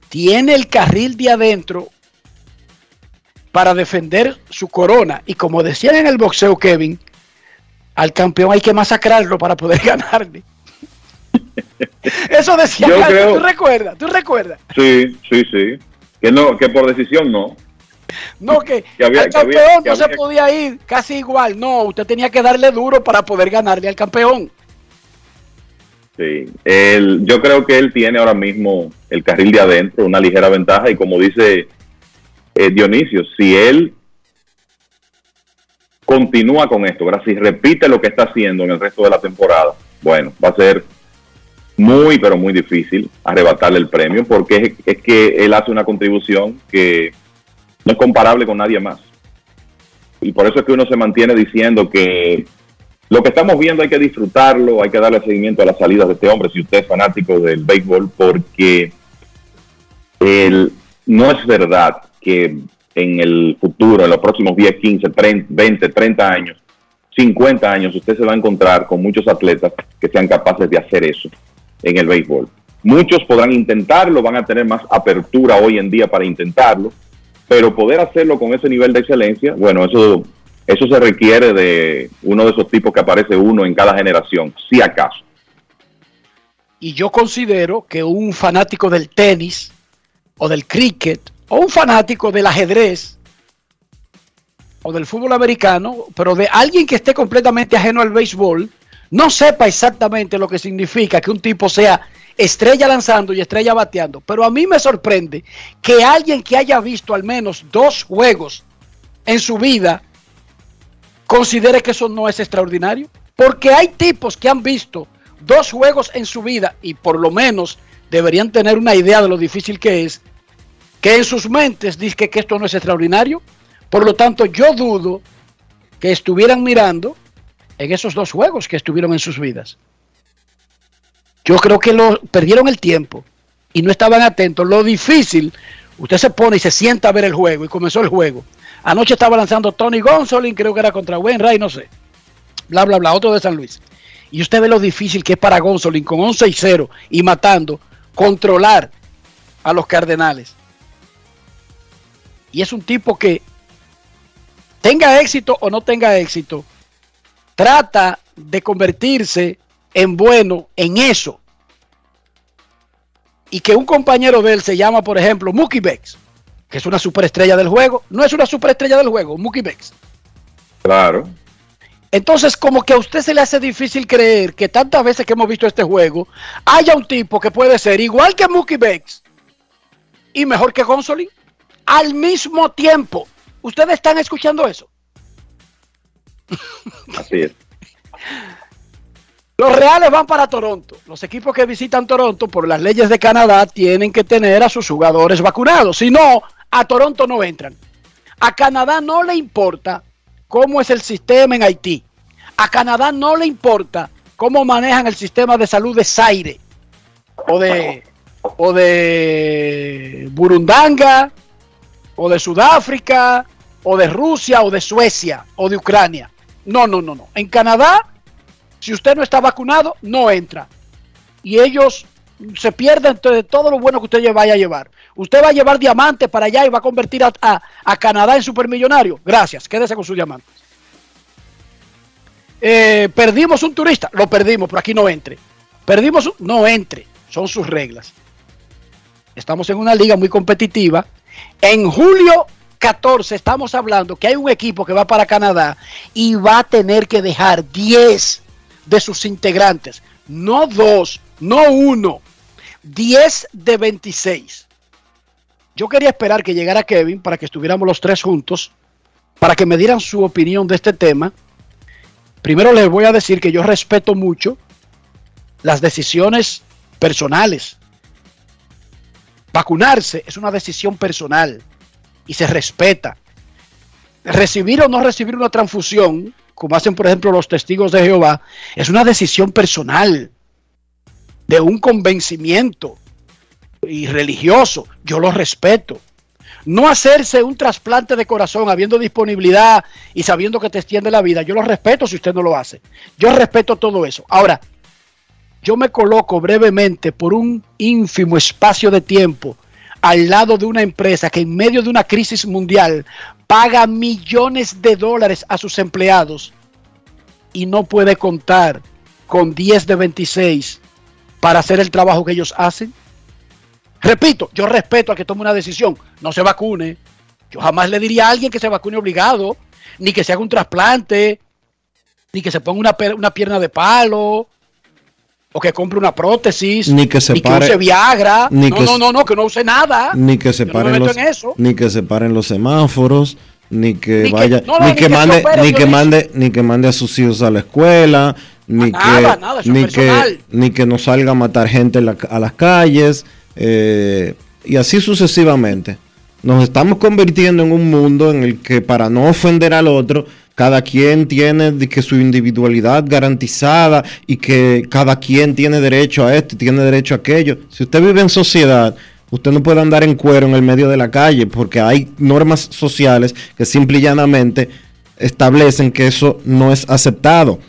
tiene el carril de adentro para defender su corona. Y como decían en el boxeo, Kevin, al campeón hay que masacrarlo para poder ganarle. Eso decía Yo creo- ¿tú recuerdas? ¿Tú recuerdas? Sí, sí, sí. Que no, que por decisión no. No, que, Que había- al que había- campeón que no se podía ir casi igual. No, usted tenía que darle duro para poder ganarle al campeón. Sí, él- yo creo que él tiene ahora mismo el carril de adentro, una ligera ventaja y como dice eh, Dionisio, si él continúa con esto, ¿verdad? si repite lo que está haciendo en el resto de la temporada, bueno, va a ser muy, pero muy difícil arrebatarle el premio porque es, es que él hace una contribución que no es comparable con nadie más. Y por eso es que uno se mantiene diciendo que lo que estamos viendo hay que disfrutarlo, hay que darle seguimiento a las salidas de este hombre, si usted es fanático del béisbol, porque el, no es verdad que en el futuro, en los próximos 10, 15, 30, 20, 30 años, 50 años, usted se va a encontrar con muchos atletas que sean capaces de hacer eso en el béisbol. Muchos podrán intentarlo, van a tener más apertura hoy en día para intentarlo, pero poder hacerlo con ese nivel de excelencia, bueno, eso eso se requiere de uno de esos tipos que aparece uno en cada generación, si acaso. Y yo considero que un fanático del tenis o del cricket o un fanático del ajedrez o del fútbol americano, pero de alguien que esté completamente ajeno al béisbol, no sepa exactamente lo que significa que un tipo sea estrella lanzando y estrella bateando. Pero a mí me sorprende que alguien que haya visto al menos dos juegos en su vida considere que eso no es extraordinario. Porque hay tipos que han visto dos juegos en su vida y por lo menos deberían tener una idea de lo difícil que es, que en sus mentes dicen que esto no es extraordinario. Por lo tanto, yo dudo que estuvieran mirando en esos dos juegos que estuvieron en sus vidas. Yo creo que lo perdieron el tiempo y no estaban atentos. Lo difícil, usted se pone y se sienta a ver el juego y comenzó el juego. Anoche estaba lanzando Tony Gonsolin, creo que era contra Wainwright, no sé. Bla, bla, bla, otro de San Luis. Y usted ve lo difícil que es para Gonsolin con 11 y 0 y matando controlar a los Cardenales. Y es un tipo que tenga éxito o no tenga éxito, trata de convertirse en bueno en eso. Y que un compañero de él se llama, por ejemplo, Mookie Bex, que es una superestrella del juego. No es una superestrella del juego, Mookie Bex. Claro. Entonces, como que a usted se le hace difícil creer que tantas veces que hemos visto este juego, haya un tipo que puede ser igual que Mookie Bex y mejor que Gonsolin al mismo tiempo. ¿Ustedes están escuchando eso? Así es. Los Reales van para Toronto. Los equipos que visitan Toronto por las leyes de Canadá tienen que tener a sus jugadores vacunados. Si no, a Toronto no entran. A Canadá no le importa cómo es el sistema en Haití. A Canadá no le importa cómo manejan el sistema de salud de Zaire o de, o de Burundanga o de Sudáfrica o de Rusia o de Suecia o de Ucrania. No, no, no, no. En Canadá, si usted no está vacunado, no entra. Y ellos se pierden de todo lo bueno que usted vaya a llevar. Usted va a llevar diamantes para allá y va a convertir a, Canadá en supermillonario. Gracias, quédese con sus diamantes. Eh, perdimos un turista, lo perdimos, pero aquí no entre. Perdimos, un- no entre, son sus reglas. Estamos en una liga muy competitiva. En julio 14 estamos hablando que hay un equipo que va para Canadá y va a tener que dejar 10 de sus integrantes, no dos, no uno, 10 de 26. Yo quería esperar que llegara Kevin para que estuviéramos los tres juntos, para que me dieran su opinión de este tema. Primero les voy a decir que yo respeto mucho las decisiones personales. Vacunarse es una decisión personal y se respeta. Recibir o no recibir una transfusión, como hacen por ejemplo los testigos de Jehová, es una decisión personal, de un convencimiento y religioso. Yo lo respeto. No hacerse un trasplante de corazón habiendo disponibilidad y sabiendo que te extiende la vida, yo lo respeto si usted no lo hace. Yo respeto todo eso. Ahora, yo me coloco brevemente por un ínfimo espacio de tiempo al lado de una empresa que en medio de una crisis mundial paga millones de dólares a sus empleados y no puede contar con 10 de 26 para hacer el trabajo que ellos hacen. Repito, yo respeto a que tome una decisión, no se vacune. Yo jamás le diría a alguien que se vacune obligado, ni que se haga un trasplante, ni que se ponga una, una pierna de palo, o que compre una prótesis, Ni que se pare- use Viagra. ni no, que no, no, no, que no use nada. ni que se no me paren meto los ni que se paren los semáforos ni que Ni vaya no, no, ni ni que mande opere, ni que mande ni que mande a sus hijos a la escuela ni nada, que nada, ni personal. que ni que no salga a matar gente la- a las calles eh, y así sucesivamente nos estamos convirtiendo en un mundo en el que para no ofender al otro cada quien tiene que su individualidad garantizada y que cada quien tiene derecho a esto tiene derecho a aquello. Si usted vive en sociedad, usted no puede andar en cuero en el medio de la calle porque hay normas sociales que simple y llanamente establecen que eso no es aceptado.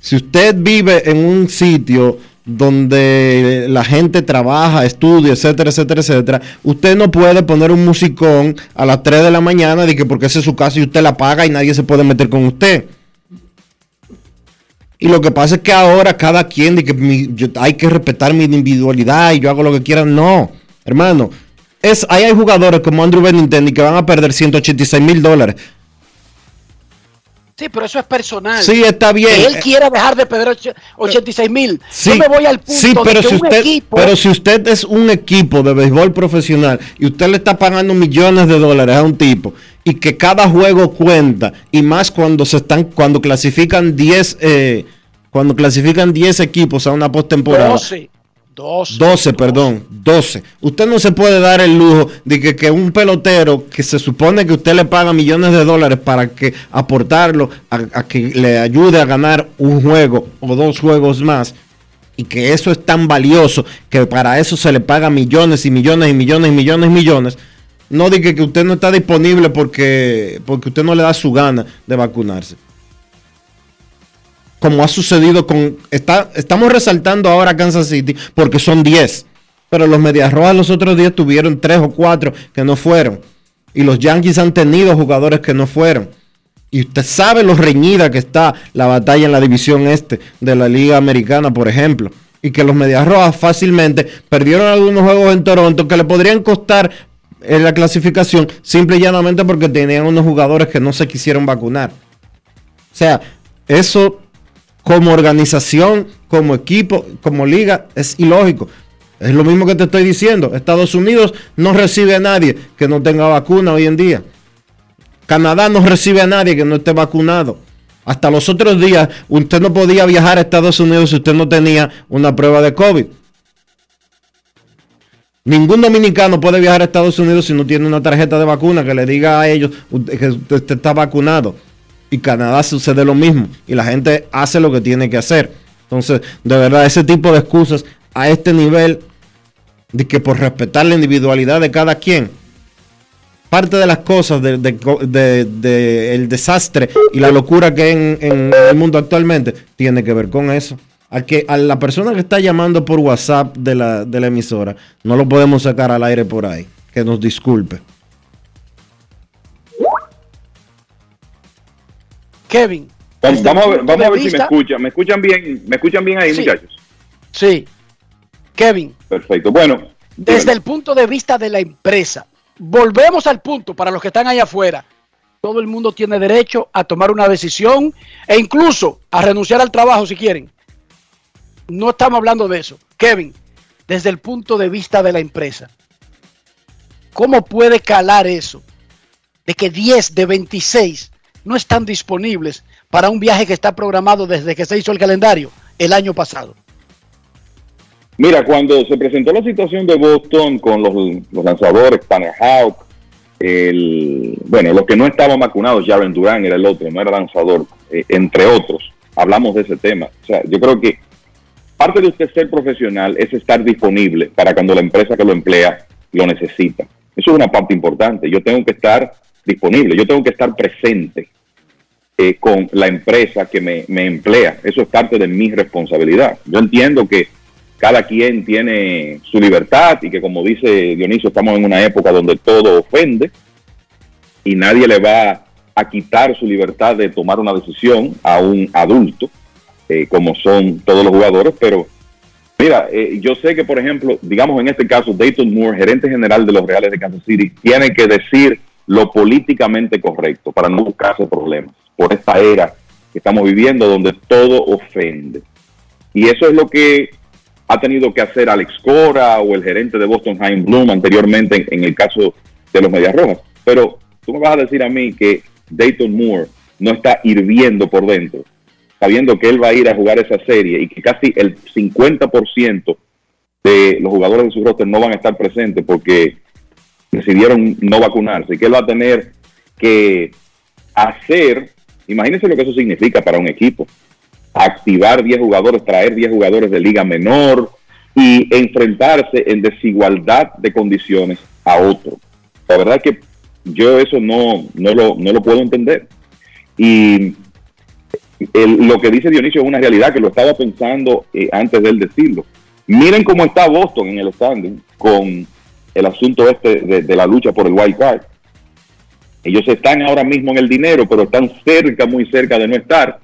Si usted vive en un sitio donde la gente trabaja, estudia, etcétera, etcétera, etcétera, usted no puede poner un musicón a las 3 de la mañana de que porque esa es su casa y usted la paga y nadie se puede meter con usted. Y lo que pasa es que ahora cada quien de que mi- yo- hay que respetar mi individualidad y yo hago lo que quiera. No, hermano. Es, ahí hay jugadores como Andrew Benintendi que van a perder 186 mil dólares. Sí, pero eso es personal. Sí, está bien. Que él quiera dejar de perder och- 86 mil. Sí, Yo me voy al punto sí, pero de que si un usted, equipo pero si usted es un equipo de béisbol profesional y usted le está pagando millones de dólares a un tipo y que cada juego cuenta y más cuando se están cuando clasifican 10 eh, cuando clasifican 10 equipos a una postemporada. 12, 12, 12, perdón, 12. Usted no se puede dar el lujo de que, que un pelotero que se supone que usted le paga millones de dólares para que aportarlo a, que le ayude a ganar un juego o dos juegos más y que eso es tan valioso que para eso se le paga millones y millones y millones y millones y millones. No diga que usted no está disponible porque, porque usted no le da su gana de vacunarse como ha sucedido con... Está, estamos resaltando ahora Kansas City porque son 10. Pero los Medias Rojas los otros días tuvieron tres o cuatro que no fueron. Y los Yankees han tenido jugadores que no fueron. Y usted sabe lo reñida que está la batalla en la división este de la Liga Americana, por ejemplo. Y que los Medias Rojas fácilmente perdieron algunos juegos en Toronto que le podrían costar en la clasificación simple y llanamente porque tenían unos jugadores que no se quisieron vacunar. O sea, eso como organización, como equipo, como liga, es ilógico. Es lo mismo que te estoy diciendo. Estados Unidos no recibe a nadie que no tenga vacuna hoy en día. Canadá no recibe a nadie que no esté vacunado. Hasta los otros días usted no podía viajar a Estados Unidos si usted no tenía una prueba de COVID. Ningún dominicano puede viajar a Estados Unidos si no tiene una tarjeta de vacuna que le diga a ellos que usted está vacunado. Y Canadá sucede lo mismo. Y la gente hace lo que tiene que hacer. Entonces, de verdad, ese tipo de excusas a este nivel de que por respetar la individualidad de cada quien, parte de las cosas del de, el desastre y la locura que hay en, el mundo actualmente tiene que ver con eso a que a la persona que está llamando por WhatsApp de la emisora, no lo podemos sacar al aire por ahí. Que nos disculpe. Kevin. Vamos, a ver, vamos a ver si me escuchan. ¿Me escuchan bien? ¿Me escuchan bien ahí, muchachos? Sí. Kevin. Perfecto. Bueno. Desde el punto de vista de la empresa, volvemos al punto para los que están allá afuera. Todo el mundo tiene derecho a tomar una decisión e incluso a renunciar al trabajo si quieren no estamos hablando de eso. Kevin, desde el punto de vista de la empresa, ¿cómo puede calar eso? De que 10 de 26 no están disponibles para un viaje que está programado desde que se hizo el calendario el año pasado. Mira, cuando se presentó la situación de Boston con los, lanzadores, Tanner Houck, el, bueno, los que no estaban vacunados, Jaren Duran era el otro, no era lanzador, eh, entre otros, hablamos de ese tema. O sea, yo creo que parte de usted ser profesional es estar disponible para cuando la empresa que lo emplea lo necesita. Eso es una parte importante. Yo tengo que estar disponible, yo tengo que estar presente eh, con la empresa que me, emplea. Eso es parte de mi responsabilidad. Yo entiendo que cada quien tiene su libertad y que como dice Dionisio, estamos en una época donde todo ofende y nadie le va a quitar su libertad de tomar una decisión a un adulto eh, como son todos los jugadores, pero mira, eh, yo sé que, por ejemplo, digamos en este caso, Dayton Moore, gerente general de los Reales de Kansas City, tiene que decir lo políticamente correcto para no buscarse problemas por esta era que estamos viviendo donde todo ofende. Y eso es lo que ha tenido que hacer Alex Cora o el gerente de Boston, Jaime Bloom, anteriormente en, el caso de los Medias Rojas. Pero tú me vas a decir a mí que Dayton Moore no está hirviendo por dentro sabiendo que él va a ir a jugar esa serie y que casi el 50% de los jugadores de su roster no van a estar presentes porque decidieron no vacunarse, que él va a tener que hacer, imagínense lo que eso significa para un equipo, activar 10 jugadores, traer 10 jugadores de liga menor y enfrentarse en desigualdad de condiciones a otro. La verdad es que yo eso no, no, lo, no lo puedo entender. Y lo que dice Dionisio es una realidad que lo estaba pensando eh, antes de él decirlo. Miren cómo está Boston en el standing con el asunto este de, la lucha por el wild card. Ellos están ahora mismo en el dinero, pero están cerca, muy cerca de no estar.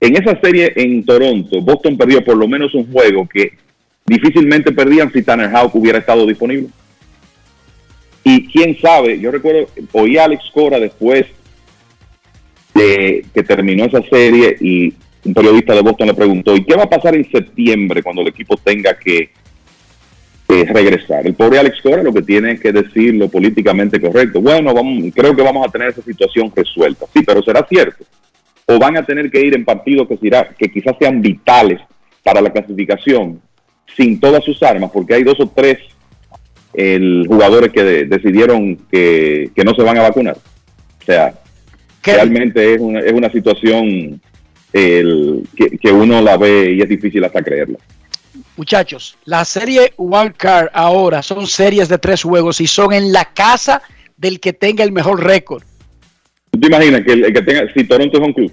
En esa serie en Toronto, Boston perdió por lo menos un juego que difícilmente perdían si Tanner Houck hubiera estado disponible. Y quién sabe, yo recuerdo, oí a Alex Cora después que terminó esa serie y un periodista de Boston le preguntó, ¿y qué va a pasar en septiembre cuando el equipo tenga que, regresar? El pobre Alex Cora lo que tiene que decir lo políticamente correcto. Bueno, vamos, creo que vamos a tener esa situación resuelta. Sí, pero será cierto. O van a tener que ir en partidos que, que quizás sean vitales para la clasificación sin todas sus armas, porque hay dos o tres el, jugadores que decidieron que, que no se van a vacunar. O sea, realmente es una, es una situación que, uno la ve y es difícil hasta creerla. Muchachos, la serie One Card ahora son series de tres juegos y son en la casa del que tenga el mejor récord. ¿Tú te imaginas que el, que tenga, si Toronto es un club?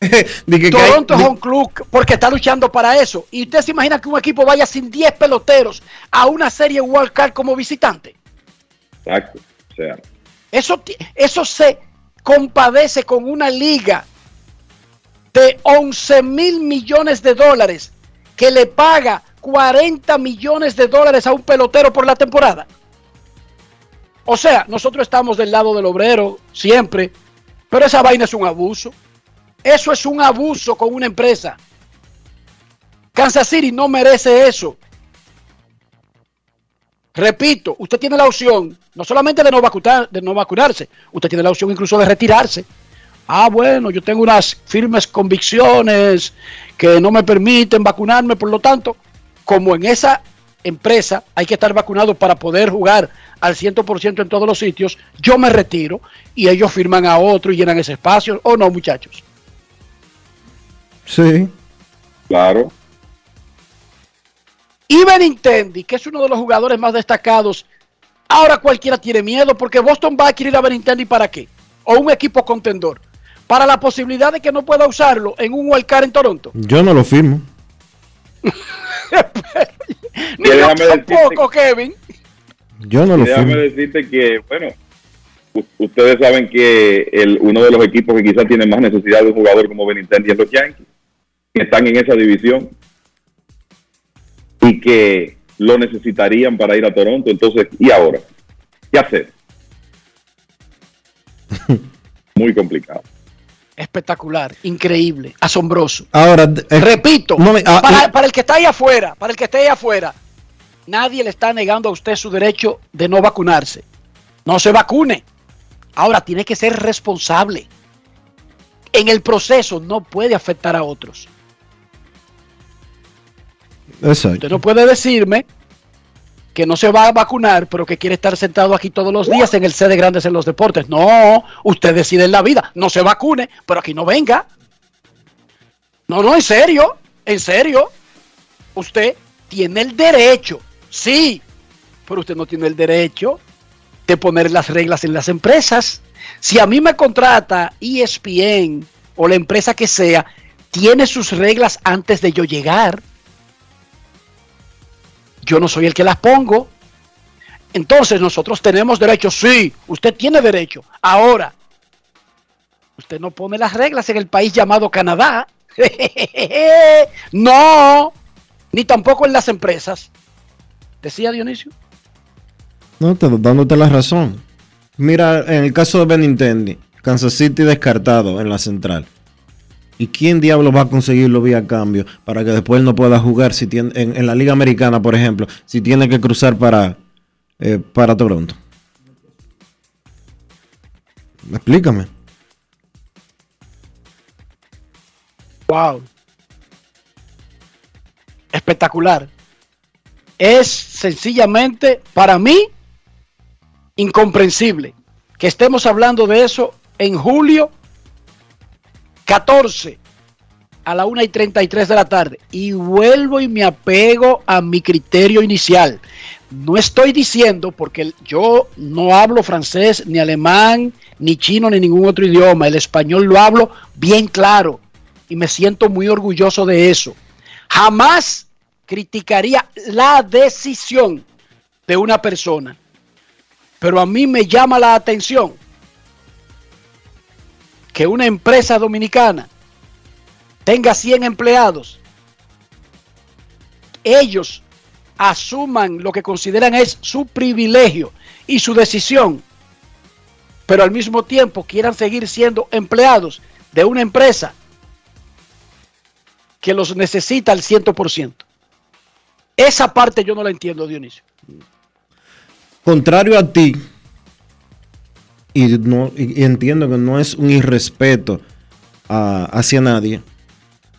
Que Toronto es un club porque está luchando para eso. ¿Y usted se imagina que un equipo vaya sin 10 peloteros a una serie World Cup como visitante? Exacto. O sea, Eso, eso se compadece con una liga de 11 mil millones de dólares que le paga 40 millones de dólares a un pelotero por la temporada. O sea, nosotros estamos del lado del obrero siempre, pero esa vaina es un abuso. Eso es un abuso con una empresa. Kansas City no merece eso. Repito, usted tiene la opción no solamente de no, vacunar, de no vacunarse, usted tiene la opción incluso de retirarse. Ah, bueno, yo tengo unas firmes convicciones que no me permiten vacunarme, por lo tanto, como en esa empresa hay que estar vacunado para poder jugar al 100% en todos los sitios, yo me retiro y ellos firman a otro y llenan ese espacio. ¿O no, muchachos? Sí. Claro. Y Benintendi, que es uno de los jugadores más destacados, ahora cualquiera tiene miedo porque Boston va a adquirir a Benintendi para qué? O un equipo contendor. Para la posibilidad de que no pueda usarlo en un wildcard en Toronto. Yo no lo firmo. Ni yo déjame decirte tampoco, Kevin. Yo no lo déjame firmo. decirte que, bueno, ustedes saben que el, uno de los equipos que quizás tiene más necesidad de un jugador como Benintendi es los Yankees, que están en esa división y que lo necesitarían para ir a Toronto. Entonces, ¿y ahora? ¿Qué hacer? Muy complicado. Espectacular, increíble, asombroso. Ahora, eh, Repito, ah, para, eh, para el que está ahí afuera, para el que esté ahí afuera, nadie le está negando a usted su derecho de no vacunarse. No se vacune. Ahora tiene que ser responsable. En el proceso no puede afectar a otros. Exacto. Usted no puede decirme que no se va a vacunar, pero que quiere estar sentado aquí todos los días en el C de Grandes en los Deportes. No, usted decide en la vida. No se vacune, pero aquí no venga. No, no, en serio, en serio. Usted tiene el derecho, sí, pero usted no tiene el derecho de poner las reglas en las empresas. Si a mí me contrata ESPN o la empresa que sea, tiene sus reglas antes de yo llegar. Yo no soy el que las pongo. Entonces nosotros tenemos derecho, sí, usted tiene derecho. Ahora, usted no pone las reglas en el país llamado Canadá. no, ni tampoco en las empresas. Decía Dionisio. No, te, dándote la razón. Mira, en el caso de Benintendi, Kansas City descartado en la central. ¿Y quién diablo va a conseguirlo vía cambio para que después no pueda jugar si tiene, en, la Liga Americana, por ejemplo, si tiene que cruzar para, eh, para Toronto? Explícame. Wow. Espectacular. Es sencillamente, para mí, incomprensible que estemos hablando de eso en julio 14 a la 1 y 33 de la tarde. Y vuelvo y me apego a mi criterio inicial. No estoy diciendo, porque yo no hablo francés, ni alemán, ni chino, ni ningún otro idioma. El español lo hablo bien claro y me siento muy orgulloso de eso. Jamás criticaría la decisión de una persona. Pero a mí me llama la atención que una empresa dominicana tenga 100 empleados, ellos asuman lo que consideran es su privilegio y su decisión, pero al mismo tiempo quieran seguir siendo empleados de una empresa que los necesita al 100%. Esa parte yo no la entiendo, Dionisio. Contrario a ti, y, no, y, entiendo que no es un irrespeto hacia nadie,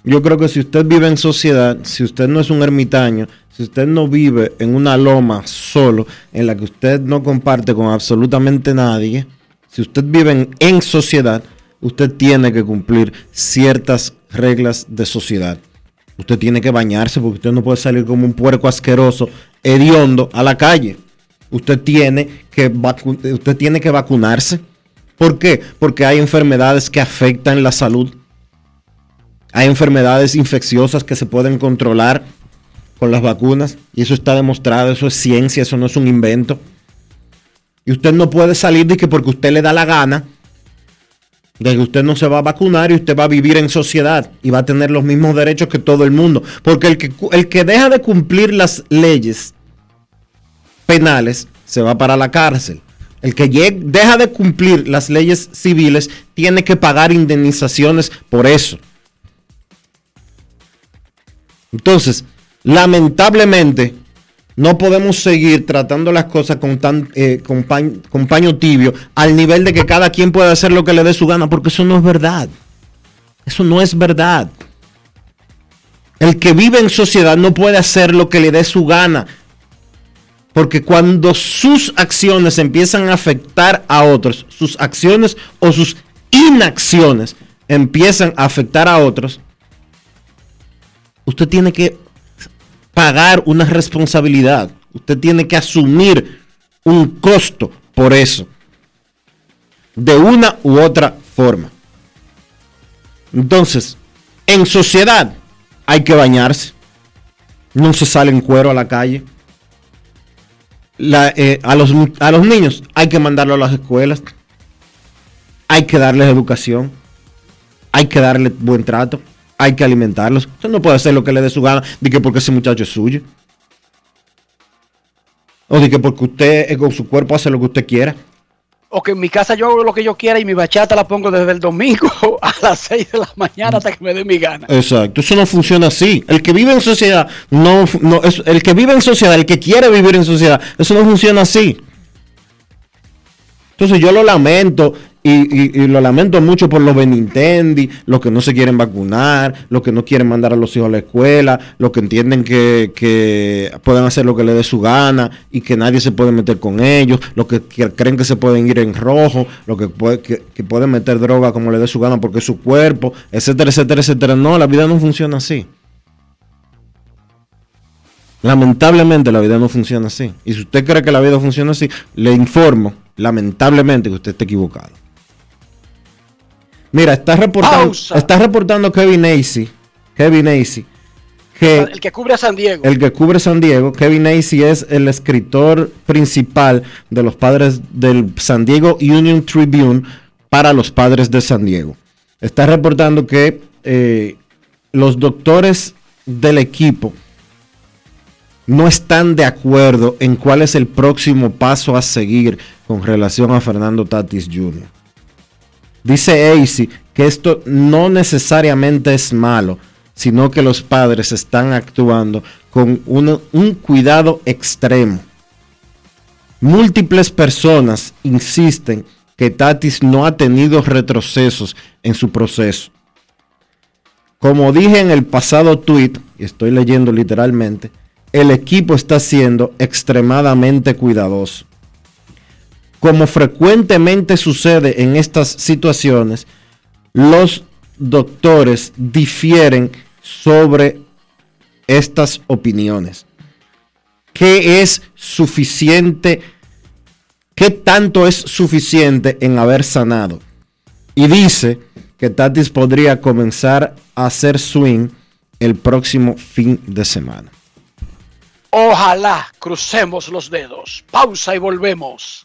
yo creo que si usted vive en sociedad, si usted no es un ermitaño, si usted no vive en una loma solo, en la que usted no comparte con absolutamente nadie, si usted vive en, en sociedad, usted tiene que cumplir ciertas reglas de sociedad. Usted tiene que bañarse porque usted no puede salir como un puerco asqueroso, hediondo, a la calle. Usted tiene que, usted tiene que vacunarse. ¿Por qué? Porque hay enfermedades que afectan la salud. Hay enfermedades infecciosas que se pueden controlar con las vacunas y eso está demostrado, eso es ciencia, eso no es un invento. Y usted no puede salir de que porque usted le da la gana, de que usted no se va a vacunar y usted va a vivir en sociedad y va a tener los mismos derechos que todo el mundo. Porque el que, el que deja de cumplir las leyes penales se va para la cárcel. El que deja de cumplir las leyes civiles tiene que pagar indemnizaciones por eso. Entonces, lamentablemente, no podemos seguir tratando las cosas con, tan, eh, con, paño tibio al nivel de que cada quien puede hacer lo que le dé su gana, porque eso no es verdad. Eso no es verdad. El que vive en sociedad no puede hacer lo que le dé su gana. Porque cuando sus acciones empiezan a afectar a otros, sus acciones o sus inacciones empiezan a afectar a otros, usted tiene que pagar una responsabilidad. Usted tiene que asumir un costo por eso. De una u otra forma. Entonces, en sociedad hay que bañarse. No se sale en cuero a la calle. Eh, a, los, a los niños hay que mandarlo a las escuelas. Hay que darles educación. Hay que darles buen trato hay que alimentarlos. Usted no puede hacer lo que le dé su gana, de que porque ese muchacho es suyo. O de que porque usted eh, con su cuerpo hace lo que usted quiera. O que en mi casa yo hago lo que yo quiera y mi bachata la pongo desde el domingo a las 6 de la mañana hasta que me dé mi gana. Exacto, eso no funciona así. El que vive en sociedad, no, no es, el que vive en sociedad, el que quiere vivir en sociedad, eso no funciona así. Entonces yo lo lamento y, lo lamento mucho por los Benintendi, los que no se quieren vacunar, los que no quieren mandar a los hijos a la escuela, los que entienden que, pueden hacer lo que les dé su gana y que nadie se puede meter con ellos, los que, creen que se pueden ir en rojo, los que, que, pueden meter droga como les dé su gana porque es su cuerpo, etcétera, etcétera, etcétera. No, la vida no funciona así. Lamentablemente la vida no funciona así. Y si usted cree que la vida funciona así, le informo, lamentablemente, que usted está equivocado. Mira, está reportando, está reportando Kevin Acey, Kevin Acey, que el que cubre a San Diego. El que cubre San Diego, Kevin Acey es el escritor principal de los padres del San Diego Union Tribune para los padres de San Diego. Está reportando que eh, los doctores del equipo no están de acuerdo en cuál es el próximo paso a seguir con relación a Fernando Tatis Jr. Dice AC que esto no necesariamente es malo, sino que los padres están actuando con un cuidado extremo. Múltiples personas insisten que Tatis no ha tenido retrocesos en su proceso. Como dije en el pasado tweet, y estoy leyendo literalmente, el equipo está siendo extremadamente cuidadoso. Como frecuentemente sucede en estas situaciones, los doctores difieren sobre estas opiniones. ¿Qué es suficiente? ¿Qué tanto es suficiente en haber sanado? Y dice que Tatis podría comenzar a hacer swing el próximo fin de semana. Ojalá crucemos los dedos. Pausa y volvemos.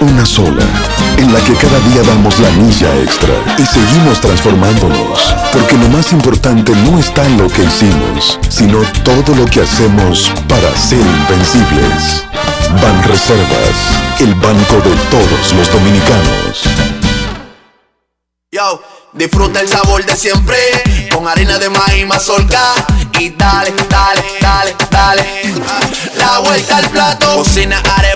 una sola, en la que cada día damos la milla extra y seguimos transformándonos, porque lo más importante no está en lo que hicimos, sino todo lo que hacemos para ser invencibles. Ban Reservas, el banco de todos los dominicanos. Yo, disfruta el sabor de siempre con harina de maíz mazorca y dale, dale, dale, dale. La vuelta al plato, cocina arepa,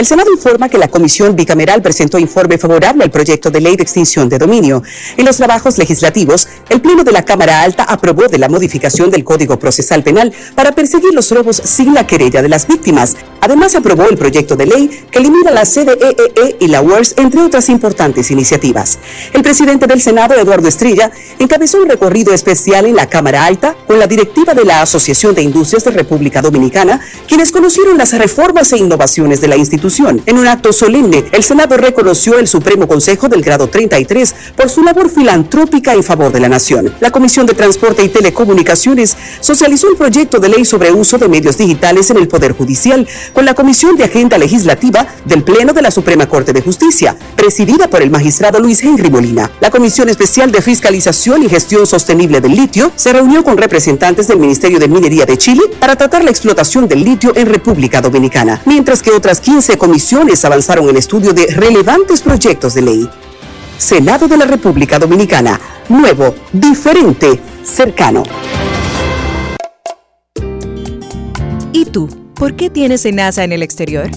El Senado informa que la Comisión Bicameral presentó informe favorable al proyecto de ley de extinción de dominio. En los trabajos legislativos, el Pleno de la Cámara Alta aprobó de la modificación del Código Procesal Penal para perseguir los robos sin la querella de las víctimas. Además, aprobó el proyecto de ley que elimina la CDEE y la UERS, entre otras importantes iniciativas. El presidente del Senado, Eduardo Estrella, encabezó un recorrido especial en la Cámara Alta con la directiva de la Asociación de Industrias de República Dominicana, quienes conocieron las reformas e innovaciones de la institución. En un acto solemne, el Senado reconoció el Supremo Consejo del grado 33 por su labor filantrópica en favor de la nación. La Comisión de Transporte y Telecomunicaciones socializó el proyecto de ley sobre uso de medios digitales en el Poder Judicial con la Comisión de Agenda Legislativa del Pleno de la Suprema Corte de Justicia, presidida por el magistrado Luis Henry Molina. La Comisión Especial de Fiscalización y Gestión Sostenible del Litio se reunió con representantes del Ministerio de Minería de Chile para tratar la explotación del litio en República Dominicana, mientras que otras 15 comisiones avanzaron el estudio de relevantes proyectos de ley. Senado de la República Dominicana, nuevo, diferente, cercano. ¿Y tú? ¿Por qué tienes NASA en el exterior?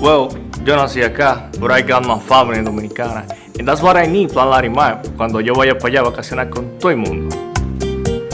Well, yo nací acá, but I got my family dominicana. And that's what I need, Plan Larimar, cuando yo vaya para allá a vacacionar con todo el mundo.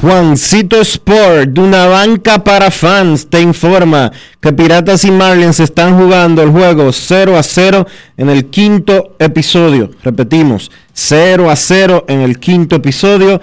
Juancito Sport, de una banca para fans, te informa que Piratas y Marlins están jugando el juego 0 a 0 en el quinto episodio. Repetimos, 0 a 0 en el quinto episodio.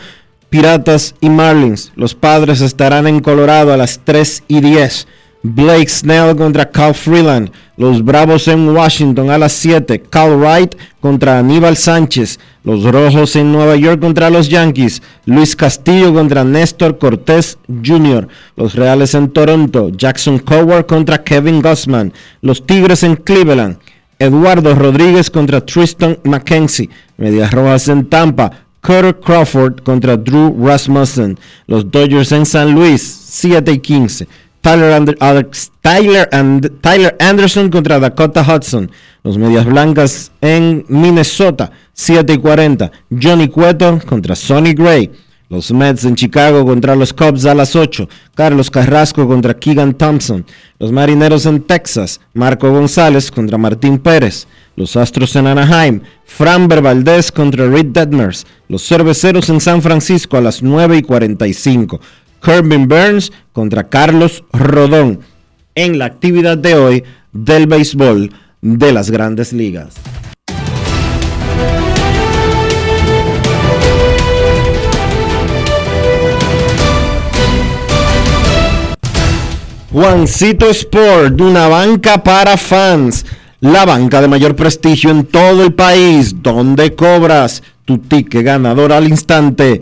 Piratas y Marlins. Los padres estarán en Colorado a las 3 y 10. Blake Snell contra Cal Freeland. Los Bravos en Washington a las 7. Cal Wright contra Aníbal Sánchez. Los Rojos en Nueva York contra los Yankees. Luis Castillo contra Néstor Cortés Jr. Los Reales en Toronto. Jackson Coward contra Kevin Gossman. Los Tigres en Cleveland. Eduardo Rodríguez contra Tristan McKenzie. Medias Rojas en Tampa. Carter Crawford contra Drew Rasmussen. Los Dodgers en San Luis. 7 y 15. Tyler, Alex, Tyler, and, Tyler, Anderson contra Dakota Hudson. Los Medias Blancas en Minnesota, 7 y 40. Johnny Cueto contra Sonny Gray. Los Mets en Chicago contra los Cubs a las 8. Carlos Carrasco contra Keegan Thompson. Los Marineros en Texas. Marco González contra Martín Pérez. Los Astros en Anaheim. Framber Valdez contra Reed Detmers. Los Cerveceros en San Francisco a las 9 y 45. Corbin Burns contra Carlos Rodón en la actividad de hoy del béisbol de las grandes ligas. Juancito Sport, una banca para fans, la banca de mayor prestigio en todo el país, donde cobras tu ticket ganador al instante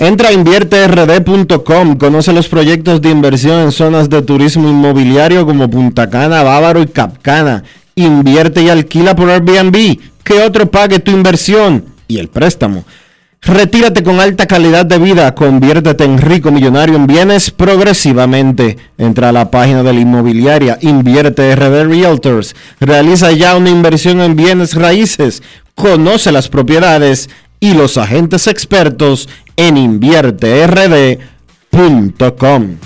Entra a invierterd.com, conoce los proyectos de inversión en zonas de turismo inmobiliario como Punta Cana, Bávaro y Capcana. Invierte y alquila por Airbnb. Que otro pague tu inversión y el préstamo. Retírate con alta calidad de vida, conviértete en rico millonario en bienes progresivamente. Entra a la página de la inmobiliaria Invierte RD Realtors. Realiza ya una inversión en bienes raíces. Conoce las propiedades y los agentes expertos en invierterd.com.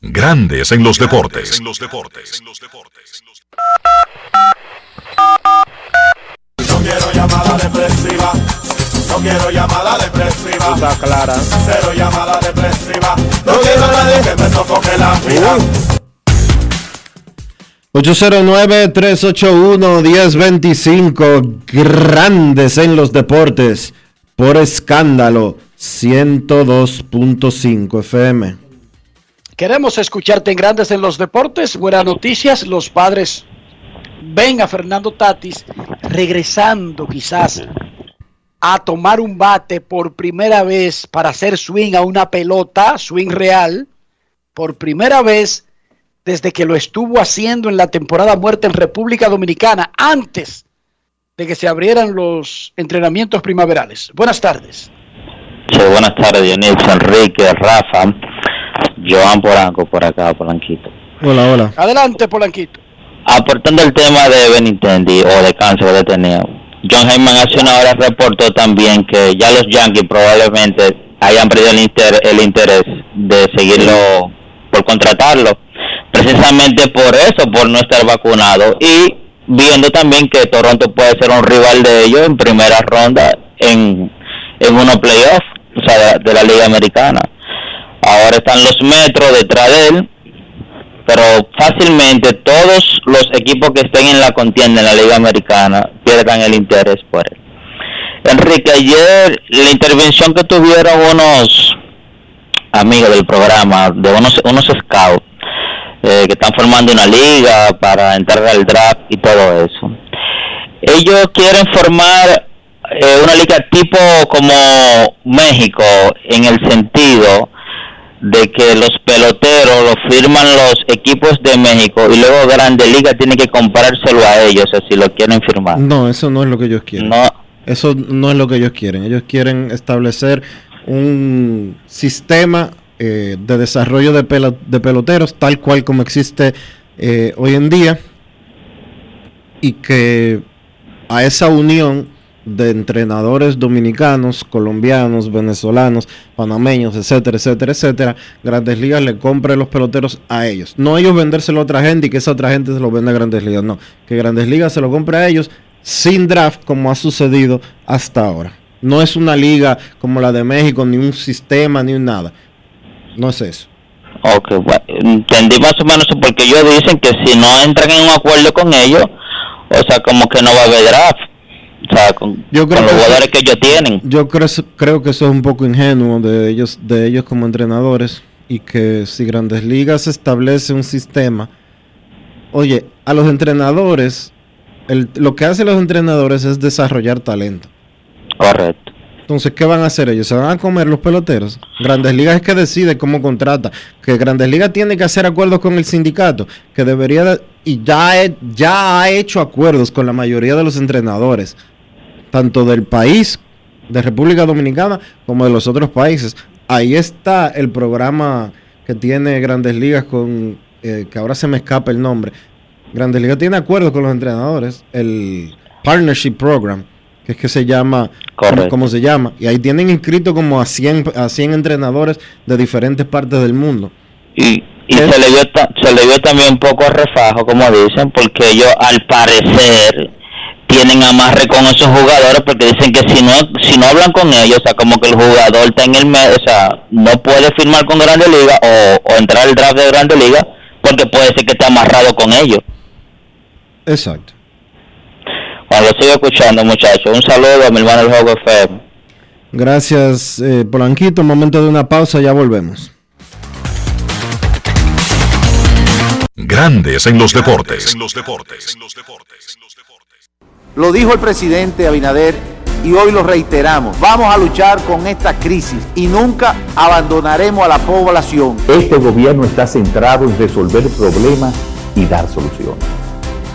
Grandes en los deportes. No quiero llamada depresiva. No quiero llamada depresiva. Está clara. Cero llamada depresiva. No quiero a nadie que me sofoque la vida. 809-381-1025, grandes en los deportes, por escándalo, 102.5 FM. Queremos escucharte en Grandes en los Deportes. Buenas noticias. Los padres ven a Fernando Tatis regresando quizás a tomar un bate por primera vez para hacer swing a una pelota, swing real, por primera vez desde que lo estuvo haciendo en la temporada muerta en República Dominicana, antes de que se abrieran los entrenamientos primaverales. Buenas tardes. Sí, buenas tardes, Dionisio, Enrique, Rafa, Joan Polanco por acá, Polanquito. Hola, hola. Adelante, Polanquito. Aportando el tema de Benintendi o de cáncer tenía, John Heyman hace una hora reportó también que ya los Yankees probablemente hayan perdido el, inter- el interés de seguirlo por contratarlo, precisamente por eso, por no estar vacunado y viendo también que Toronto puede ser un rival de ellos en primera ronda en, en unos playoffs, o sea, de, de la Liga Americana. Ahora están los Metros detrás de él, pero fácilmente todos los equipos que estén en la contienda en la Liga Americana pierdan el interés por él. Enrique, ayer la intervención que tuvieron unos amigos del programa, de unos, unos scouts, eh, que están formando una liga para entrar al draft y todo eso. Ellos quieren formar eh, una liga tipo como México, en el sentido de que los peloteros lo firman los equipos de México y luego Grande Liga tiene que comprárselo a ellos, o sea, si lo quieren firmar. No, eso no es lo que ellos quieren. No. Eso no es lo que ellos quieren. Ellos quieren establecer un sistema eh, de desarrollo de, pelo- de peloteros tal cual como existe eh, hoy en día y que a esa unión de entrenadores dominicanos, colombianos, venezolanos, panameños, etcétera, etcétera, etcétera, Grandes Ligas le compre los peloteros a ellos. No ellos vendérselo a otra gente y que esa otra gente se lo venda a Grandes Ligas, no. Que Grandes Ligas se lo compre a ellos sin draft como ha sucedido hasta ahora. No es una liga como la de México, ni un sistema, ni un nada. No es eso. Ok, bueno, entendí más o menos eso, porque ellos dicen que si no entran en un acuerdo con ellos, o sea, como que no va a haber draft, o sea, con, Yo creo con los jugadores que ellos tienen. Yo creo, creo que eso es un poco ingenuo de ellos, de ellos como entrenadores y que si Grandes Ligas establece un sistema, oye, a los entrenadores, el- lo que hacen los entrenadores es desarrollar talento. Correcto. Entonces, ¿qué van a hacer ellos? ¿Se van a comer los peloteros? Grandes Ligas es que decide cómo contrata. Que Grandes Ligas tiene que hacer acuerdos con el sindicato. Que debería, de- y ya, ya ha hecho acuerdos con la mayoría de los entrenadores. Tanto del país, de República Dominicana, como de los otros países. Ahí está el programa que tiene Grandes Ligas con, eh, que ahora se me escapa el nombre. Grandes Ligas tiene acuerdos con los entrenadores. El Partnership Program, que es que se llama, como se llama. Y ahí tienen inscrito como a 100, a 100 entrenadores de diferentes partes del mundo. Y, y se, le vio ta- se le vio también un poco refajo, como dicen, porque ellos al parecer tienen amarre con esos jugadores porque dicen que si no si no hablan con ellos, o sea, como que el jugador está en el medio, o sea, no puede firmar con Grande Liga o, o entrar al draft de Grande Liga porque puede ser que esté amarrado con ellos. Exacto. Bueno, lo sigo escuchando, muchachos. Un saludo a mi hermano el Juego FM. Gracias, eh, Polanquito. Momento de una pausa, ya volvemos. Grandes en los deportes. Lo dijo el presidente Abinader y hoy lo reiteramos. Vamos a luchar con esta crisis y nunca abandonaremos a la población. Este gobierno está centrado en resolver problemas y dar soluciones.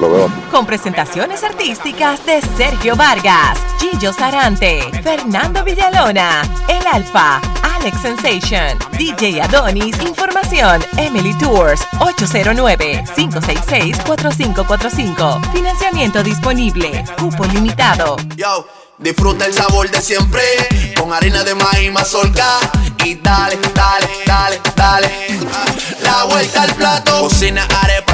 Lo veo. Con presentaciones artísticas de Sergio Vargas, Gillo Sarante, Fernando Villalona, El Alfa, Alex Sensation, DJ Adonis, Información, Emily Tours, 809-566-4545. Financiamiento disponible, cupo limitado. Yo, disfruta el sabor de siempre, con harina de maíz mazorca y dale, dale, dale, dale. La vuelta al plato, cocina arepa,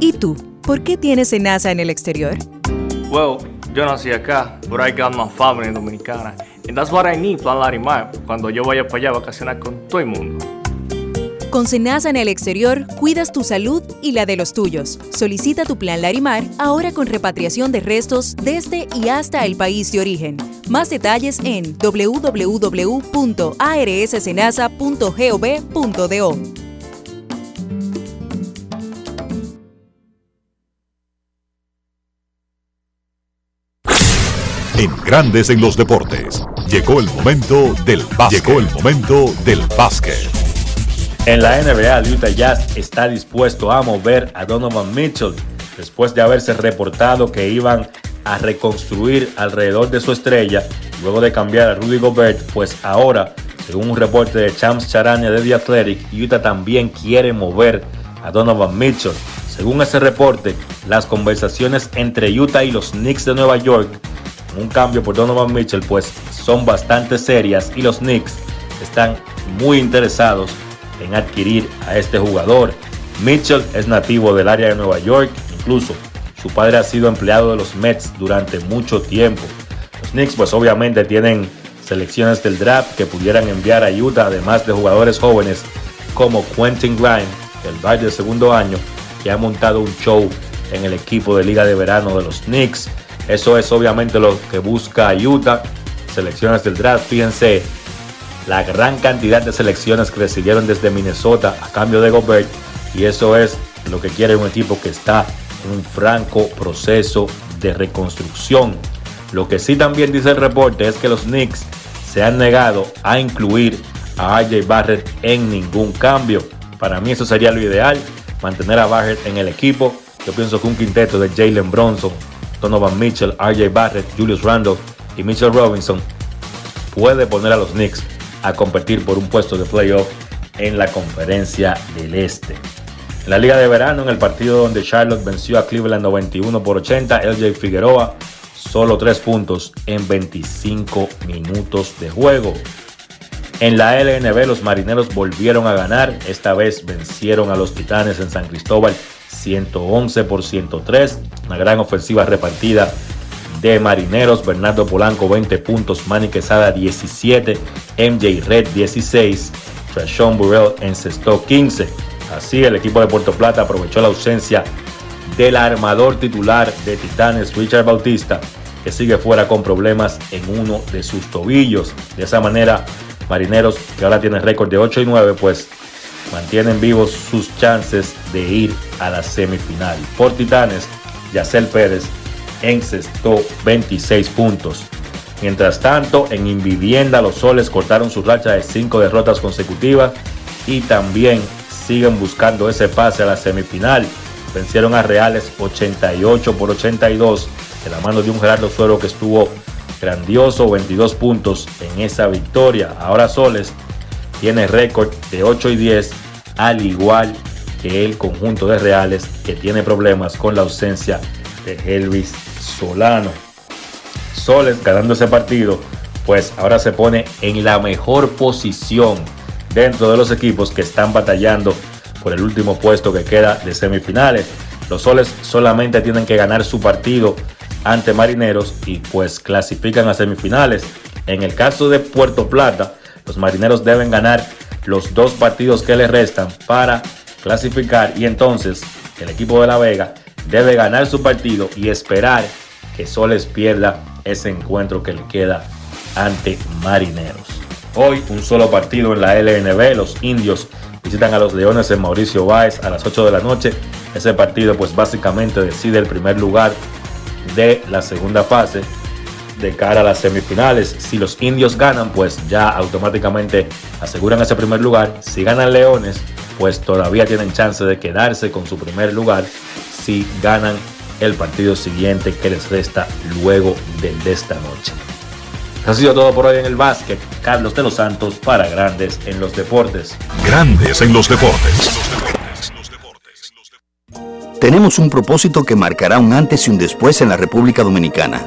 ¿Y tú? ¿Por qué tienes enaza en el exterior? Well, yo nací acá, but I got my family dominicana. And that's what I need, Plan Larimar, cuando yo vaya para allá a vacacionar con todo el mundo. Con Senasa en el exterior, cuidas tu salud y la de los tuyos. Solicita tu plan Larimar ahora con repatriación de restos desde y hasta el país de origen. Más detalles en www.arssenasa.gov.do. Grandes en los Deportes. Llegó el momento del básquet. Llegó el momento del básquet. En la NBA, Utah Jazz está dispuesto a mover a Donovan Mitchell después de haberse reportado que iban a reconstruir alrededor de su estrella luego de cambiar a Rudy Gobert, pues ahora, según un reporte de Champs Charania de The Athletic, Utah también quiere mover a Donovan Mitchell. Según ese reporte, las conversaciones entre Utah y los Knicks de Nueva York, un cambio por Donovan Mitchell, pues son bastante serias y los Knicks están muy interesados en adquirir a este jugador. Mitchell es nativo del área de Nueva York, incluso su padre ha sido empleado de los Mets durante mucho tiempo. Los Knicks pues obviamente tienen selecciones del draft que pudieran enviar a Utah, además de jugadores jóvenes como Quentin Grimes, el baile de segundo año, que ha montado un show en el equipo de liga de verano de los Knicks. Eso es obviamente lo que busca Utah. Selecciones del draft, fíjense la gran cantidad de selecciones que recibieron desde Minnesota a cambio de Gobert. Y eso es lo que quiere un equipo que está en un franco proceso de reconstrucción. Lo que sí también dice el reporte es que los Knicks se han negado a incluir a RJ Barrett en ningún cambio. Para mí eso sería lo ideal, mantener a Barrett en el equipo. Yo pienso que un quinteto de Jalen Bronson, Donovan Mitchell, RJ Barrett, Julius Randle y Mitchell Robinson puede poner a los Knicks a competir por un puesto de playoff en la conferencia del Este. En la liga de verano, en el partido donde Charlotte venció a Cleveland 91 por 80, LJ Figueroa solo 3 puntos en 25 minutos de juego. En la LNB los marineros volvieron a ganar, esta vez vencieron a los Titanes en San Cristóbal 111 por 103, una gran ofensiva repartida de Marineros, Bernardo Polanco 20 puntos, Manny Quesada 17, MJ Red 16, Trashon Burrell encestó 15. Así el equipo de Puerto Plata aprovechó la ausencia del armador titular de Titanes, Richard Bautista, que sigue fuera con problemas en uno de sus tobillos. De esa manera, Marineros, que ahora tiene récord de 8 y 9, pues mantienen vivos sus chances de ir a la semifinal. Por Titanes, Yacel Pérez encestó 26 puntos. Mientras tanto, en Invivienda los Soles cortaron su racha de 5 derrotas consecutivas y también siguen buscando ese pase a la semifinal. Vencieron a Reales 88 por 82 de la mano de un Gerardo Suero que estuvo grandioso, 22 puntos en esa victoria. Ahora Soles tiene récord de 8 y 10, al igual que el conjunto de Reales que tiene problemas con la ausencia de Elvis Solano. Soles ganando ese partido, pues ahora se pone en la mejor posición dentro de los equipos que están batallando por el último puesto que queda de semifinales. Los soles solamente tienen que ganar su partido ante Marineros y pues clasifican a semifinales. En el caso de Puerto Plata, los Marineros deben ganar los dos partidos que les restan para clasificar y entonces el equipo de La Vega debe ganar su partido y esperar que Soles pierda ese encuentro que le queda ante Marineros. Hoy un solo partido en la LNB, los indios visitan a los Leones en Mauricio Báez a las 8 de la noche. Ese partido pues básicamente decide el primer lugar de la segunda fase de cara a las semifinales. Si los indios ganan, pues ya automáticamente aseguran ese primer lugar. Si ganan Leones, pues todavía tienen chance de quedarse con su primer lugar si ganan el partido siguiente que les resta luego del de esta noche. Eso ha sido todo por hoy en el básquet. Carlos de los Santos para Grandes en los Deportes. Grandes en los Deportes. Tenemos un propósito que marcará un antes y un después en la República Dominicana.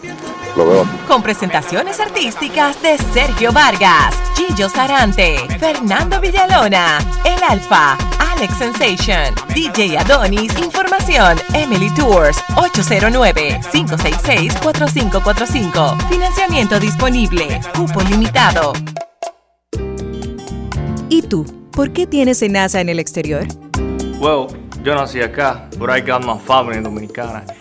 Lo veo. Con presentaciones artísticas de Sergio Vargas, Gillo Sarante, Fernando Villalona, El Alfa, Alex Sensation, DJ Adonis, Información, Emily Tours, 809-566-4545. Financiamiento disponible, cupo limitado. ¿Y tú? ¿Por qué tienes NASA en el exterior? Well, yo nací acá, but I got my family dominicana.